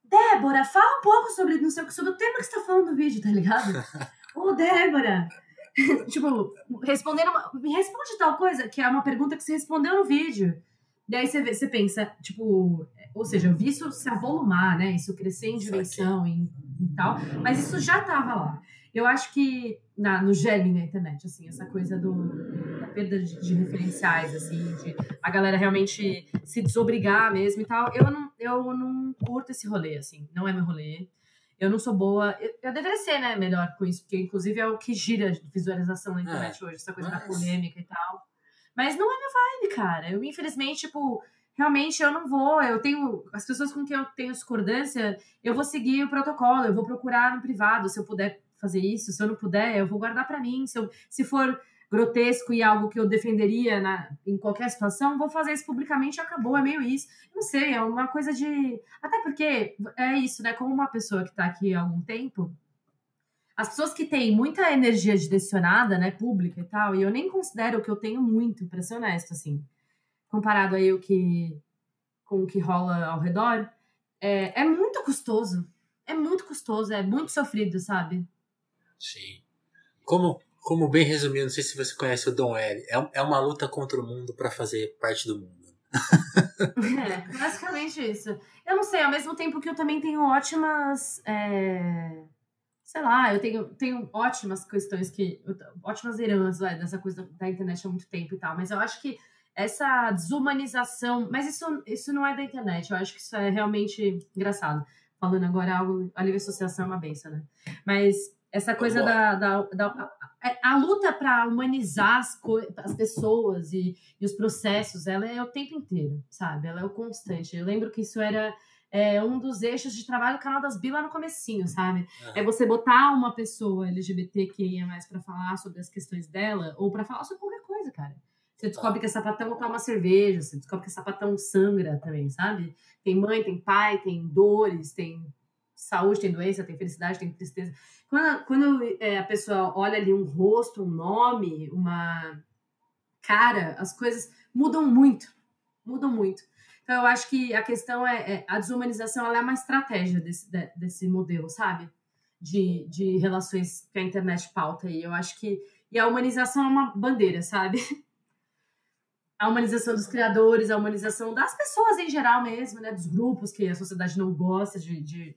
Débora, fala um pouco sobre, não sei sobre o tema que você tá falando do vídeo, tá ligado? Ô, Débora! tipo, respondendo uma, me responde tal coisa, que é uma pergunta que você respondeu no vídeo. Daí você, vê- você pensa, tipo, ou seja, eu vi isso se avolumar, né? Isso crescer em dimensão e, e tal, mas isso já tava lá. Eu acho que na, no germe da internet, assim, essa coisa do, da perda de, de referenciais, assim, de a galera realmente se desobrigar mesmo e tal, eu não, eu não curto esse rolê, assim, não é meu rolê. Eu não sou boa. Eu, eu deveria ser, né, melhor com isso, porque inclusive é o que gira de visualização na internet hoje, essa coisa da mas- polêmica e tal. Mas não é minha vibe, cara. Eu, infelizmente, tipo, realmente eu não vou. Eu tenho. As pessoas com quem eu tenho discordância, eu vou seguir o protocolo, eu vou procurar no privado, se eu puder fazer isso. Se eu não puder, eu vou guardar pra mim. Se, eu, se for grotesco e algo que eu defenderia na, em qualquer situação, vou fazer isso publicamente acabou. É meio isso. Não sei, é uma coisa de. Até porque é isso, né? Como uma pessoa que tá aqui há algum tempo, as pessoas que têm muita energia direcionada, né, pública e tal, e eu nem considero que eu tenho muito, pra ser honesto, assim, comparado aí o que com o que rola ao redor, é, é muito custoso. É muito custoso, é muito sofrido, sabe? Sim. Como, como bem resumido, não sei se você conhece o Dom L. É, é uma luta contra o mundo pra fazer parte do mundo. É, basicamente isso. Eu não sei, ao mesmo tempo que eu também tenho ótimas. é, Sei lá, eu tenho, tenho ótimas questões que. ótimas heranças vai, dessa coisa da internet há muito tempo e tal, mas eu acho que essa desumanização. Mas isso, isso não é da internet, eu acho que isso é realmente engraçado. Falando agora algo. A livre associação é uma benção, né? Mas Essa coisa da, da, da, é, a luta para humanizar as, as pessoas e, e os processos, ela é o tempo inteiro, sabe? Ela é o constante. Eu lembro que isso era é, um dos eixos de trabalho do canal das Bi lá no comecinho, sabe? Uhum. É você botar uma pessoa LGBTQIA mais para falar sobre as questões dela ou para falar sobre qualquer coisa, cara. Você descobre que a sapatão toma uma cerveja, você descobre que sapatão sangra também, sabe? Tem mãe, tem pai, tem dores, tem saúde, tem doença, tem felicidade, tem tristeza. Quando, quando é, a pessoa olha ali um rosto, um nome, uma cara, as coisas mudam muito. Mudam muito. Então, eu acho que a questão é, é a desumanização ela é uma estratégia desse, de, desse modelo, sabe? De, de relações que a internet pauta aí. Eu acho que. E a humanização é uma bandeira, sabe? A humanização dos criadores, a humanização das pessoas em geral mesmo, né? Dos grupos que a sociedade não gosta de, de,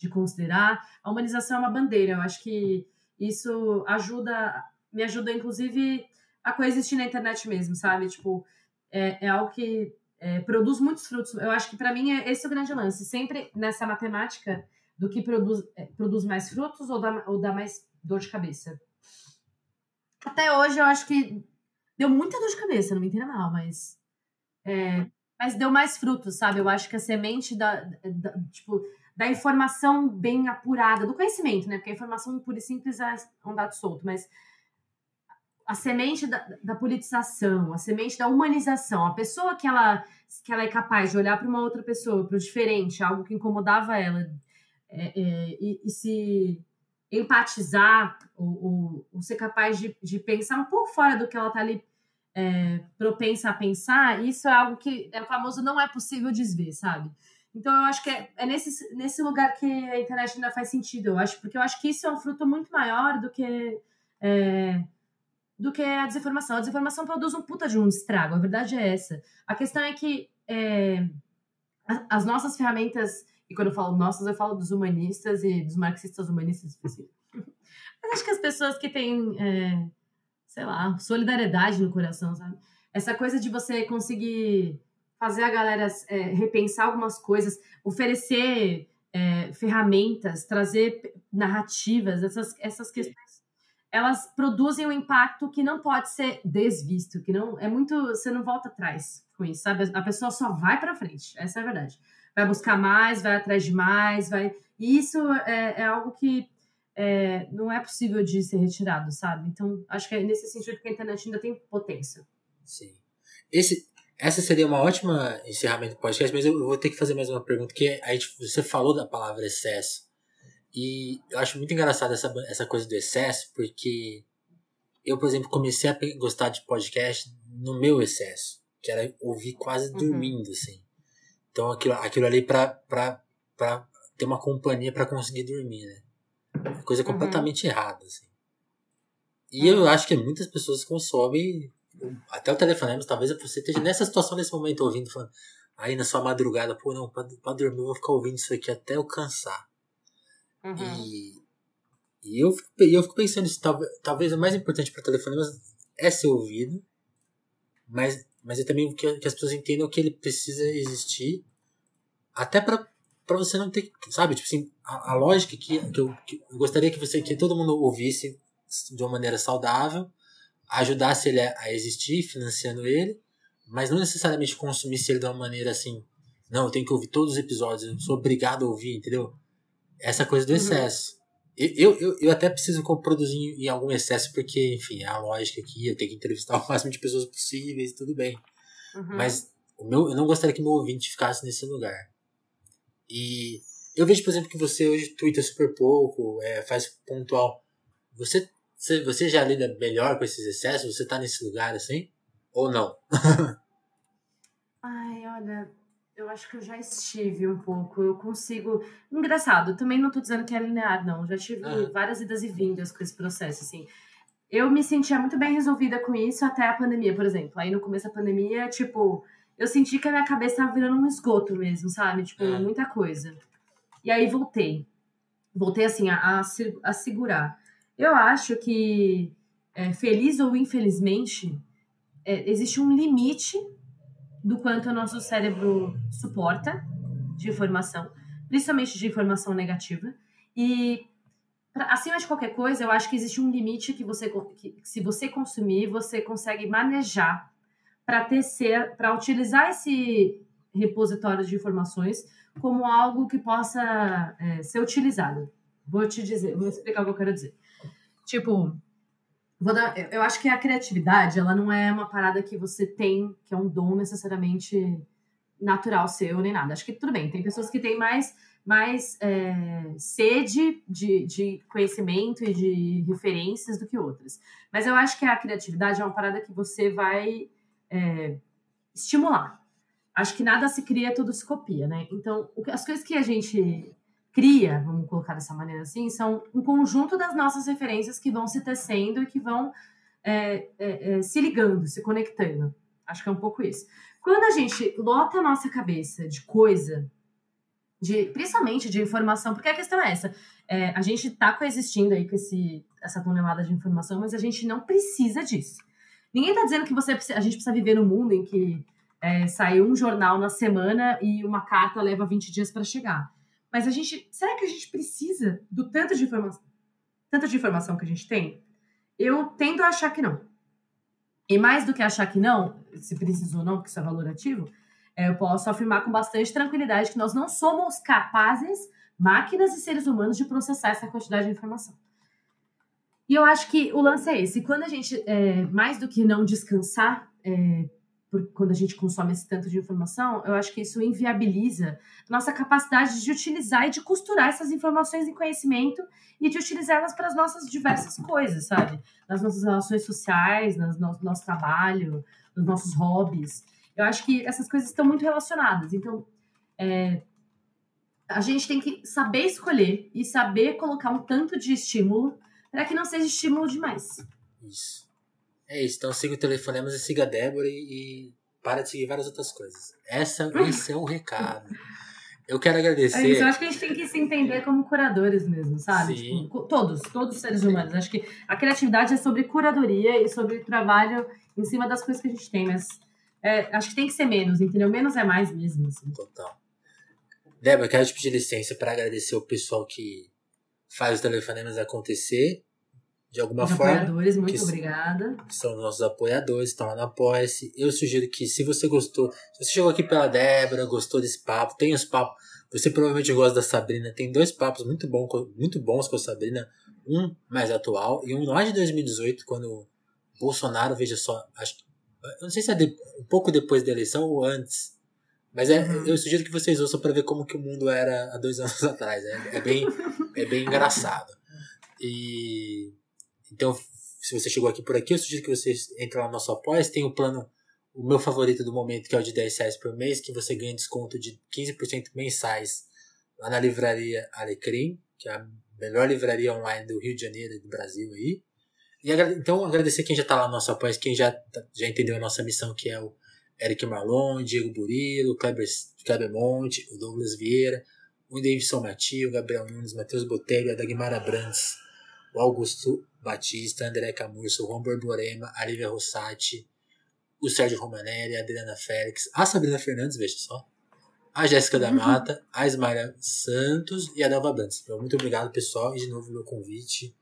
de considerar. A humanização é uma bandeira. Eu acho que isso ajuda, me ajuda, inclusive, a coexistir na internet mesmo, sabe? Tipo, é, é algo que é, produz muitos frutos. Eu acho que para mim é esse o grande lance. Sempre nessa matemática do que produz, é, produz mais frutos ou dá, ou dá mais dor de cabeça. Até hoje eu acho que deu muita dor de cabeça, não me entenda mal, mas. É, mas deu mais frutos, sabe? Eu acho que a semente da, da, tipo, da informação bem apurada, do conhecimento, né? Porque a informação pura e simples é um dado solto, mas a semente da, da, politização, a semente da humanização, a pessoa que ela, que ela é capaz de olhar para uma outra pessoa, para o diferente, algo que incomodava ela, é, é, e, e, se empatizar, ou, ou, ou, ser capaz de, de pensar um pouco fora do que ela está ali é, propensa a pensar, isso é algo que é famoso não é possível desver, sabe? Então eu acho que é, é nesse, nesse lugar que a internet ainda faz sentido, eu acho, porque eu acho que isso é um fruto muito maior do que é, do que a desinformação. A desinformação produz um puta de um estrago, a verdade é essa. A questão é que é, as nossas ferramentas, e quando eu falo nossas, eu falo dos humanistas e dos marxistas humanistas específicos. Mas acho que as pessoas que têm, é, sei lá, solidariedade no coração, sabe? Essa coisa de você conseguir fazer a galera é, repensar algumas coisas, oferecer é, ferramentas, trazer narrativas, essas, essas questões elas produzem um impacto que não pode ser desvisto, que não é muito, você não volta atrás com isso, sabe? A pessoa só vai para frente, essa é a verdade. Vai buscar mais, vai atrás de mais, vai. E isso é, é algo que é, não é possível de ser retirado, sabe? Então, acho que é nesse sentido que a internet ainda tem potência. Sim. Esse, essa seria uma ótima encerramento do podcast, mas eu vou ter que fazer mais uma pergunta, que a gente, você falou da palavra excesso. E eu acho muito engraçado essa, essa coisa do excesso, porque eu, por exemplo, comecei a gostar de podcast no meu excesso, que era ouvir quase uhum. dormindo, assim. Então aquilo, aquilo ali pra, pra, pra ter uma companhia para conseguir dormir, né? Coisa uhum. completamente uhum. errada, assim. E eu acho que muitas pessoas consomem até o telefonema, talvez você esteja nessa situação nesse momento ouvindo, falando, aí na sua madrugada, pô, não, pra, pra dormir eu vou ficar ouvindo isso aqui até eu cansar. Uhum. E, e eu, fico, eu fico pensando isso, talvez, talvez o mais importante para telefonemas é ser ouvido, mas, mas é também que, que as pessoas entendam que ele precisa existir até para para você não ter, sabe, tipo assim, a, a lógica que, que, eu, que eu gostaria que você que todo mundo ouvisse de uma maneira saudável, ajudasse ele a, existir, financiando ele, mas não necessariamente consumisse ele de uma maneira assim, não, eu tenho que ouvir todos os episódios, eu sou obrigado a ouvir, entendeu? essa coisa do uhum. excesso. Uhum. Eu, eu, eu até preciso produzir em algum excesso, porque, enfim, é a lógica aqui, eu tenho que entrevistar o máximo de pessoas possíveis, tudo bem. Uhum. Mas o meu, eu não gostaria que meu ouvinte ficasse nesse lugar. E eu vejo, por exemplo, que você hoje twitta super pouco, é, faz pontual. Você, você, você já lida melhor com esses excessos? Você tá nesse lugar assim? Ou não? Ai, olha, eu acho que eu já estive um pouco. Eu consigo. Engraçado, também não tô dizendo que é linear, não. Já tive uhum. várias idas e vindas com esse processo, assim. Eu me sentia muito bem resolvida com isso até a pandemia, por exemplo. Aí no começo da pandemia, tipo, eu senti que a minha cabeça tava virando um esgoto mesmo, sabe? Tipo, uhum. muita coisa. E aí voltei. Voltei, assim, a, a, a segurar. Eu acho que, é, feliz ou infelizmente, é, existe um limite do quanto o nosso cérebro suporta de informação, principalmente de informação negativa. E pra, acima de qualquer coisa, eu acho que existe um limite que você, que, que se você consumir, você consegue manejar para tecer, para utilizar esse repositório de informações como algo que possa é, ser utilizado. Vou te dizer, vou explicar o que eu quero dizer. Tipo, vou dar, eu acho que a criatividade, ela não é uma parada que você tem, que é um dom necessariamente natural seu nem nada. Acho que tudo bem, tem pessoas que têm mais mais é, sede de, de conhecimento e de referências do que outras. Mas eu acho que a criatividade é uma parada que você vai é, estimular. Acho que nada se cria, tudo se copia, né? Então, as coisas que a gente cria, vamos colocar dessa maneira assim, são um conjunto das nossas referências que vão se tecendo e que vão é, é, é se ligando, se conectando. Acho que é um pouco isso. Quando a gente lota a nossa cabeça de coisa de principalmente de informação, porque a questão é essa. É, a gente está coexistindo aí com esse, essa tonelada de informação, mas a gente não precisa disso. Ninguém está dizendo que você a gente precisa viver num mundo em que é, sai um jornal na semana e uma carta leva 20 dias para chegar. Mas a gente. Será que a gente precisa do tanto de informação? Tanto de informação que a gente tem? Eu tendo a achar que não. E mais do que achar que não, se precisa ou não, porque isso é valorativo, é, eu posso afirmar com bastante tranquilidade que nós não somos capazes, máquinas e seres humanos, de processar essa quantidade de informação. E eu acho que o lance é esse. Quando a gente, é, mais do que não descansar, é, por, quando a gente consome esse tanto de informação, eu acho que isso inviabiliza nossa capacidade de utilizar e de costurar essas informações em conhecimento e de utilizá-las para as nossas diversas coisas, sabe? Nas nossas relações sociais, no nosso, nosso trabalho, nos nossos hobbies. Eu acho que essas coisas estão muito relacionadas. Então, é, a gente tem que saber escolher e saber colocar um tanto de estímulo para que não seja estímulo demais. Isso. É isso. Então siga o Telefonemas e siga a Débora e, e para de seguir várias outras coisas. Essa, esse é o recado. Eu quero agradecer. É isso, eu acho que a gente tem que se entender como curadores mesmo, sabe? Sim. Tipo, todos, todos os seres humanos. Acho que a criatividade é sobre curadoria e sobre trabalho em cima das coisas que a gente tem, mas é, acho que tem que ser menos, entendeu? Menos é mais mesmo. Assim. Total. Débora, quero te pedir licença para agradecer o pessoal que faz os telefonemas acontecer de alguma os forma. Apoiadores, muito que obrigada. São nossos apoiadores, estão lá no Apoia-se. Eu sugiro que, se você gostou, se você chegou aqui pela Débora, gostou desse papo, tem os papos. Você provavelmente gosta da Sabrina. Tem dois papos muito, bom, muito bons com a Sabrina. Um mais atual e um lá de 2018, quando Bolsonaro, veja só, acho, eu não sei se é de, um pouco depois da eleição ou antes. Mas é, uhum. eu sugiro que vocês ouçam para ver como que o mundo era há dois anos atrás. É, é bem, é bem engraçado. E então, se você chegou aqui por aqui, eu sugiro que vocês entrem lá no nosso apoio. Tem o plano, o meu favorito do momento, que é o de 10 reais por mês, que você ganha desconto de 15% mensais lá na livraria Alecrim, que é a melhor livraria online do Rio de Janeiro e do Brasil aí. E então, agradecer quem já está lá no nosso apoio, quem já, tá, já entendeu a nossa missão, que é o Eric Marlon, Diego Burilo, Kleber, Kleber Monte, o Douglas Vieira, o Davidson Matia, o Gabriel Nunes, Matheus Botelho, a Dagmara Brandes, o Augusto Batista, André Camurso, Juan Borborema, a Lívia Rossati, o Sérgio Romanelli, a Adriana Félix, a Sabrina Fernandes, veja só, a Jéssica da Mata, a Ismaria Santos e a Delva Brandes. Muito obrigado, pessoal, e de novo meu convite.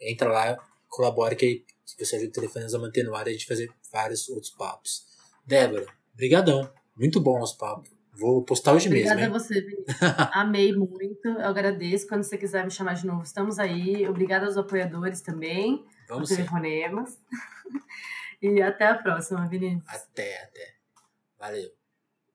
Entra lá, colabore que você ajuda o telefone a manter no ar e a gente fazer vários outros papos. Débora, brigadão. Muito bom os papos. Vou postar hoje Obrigada mesmo. Obrigada a você, Vinícius. Amei muito. Eu agradeço. Quando você quiser me chamar de novo, estamos aí. Obrigada aos apoiadores também. Vamos telefonemas. e até a próxima, Vinícius. Até, até. Valeu.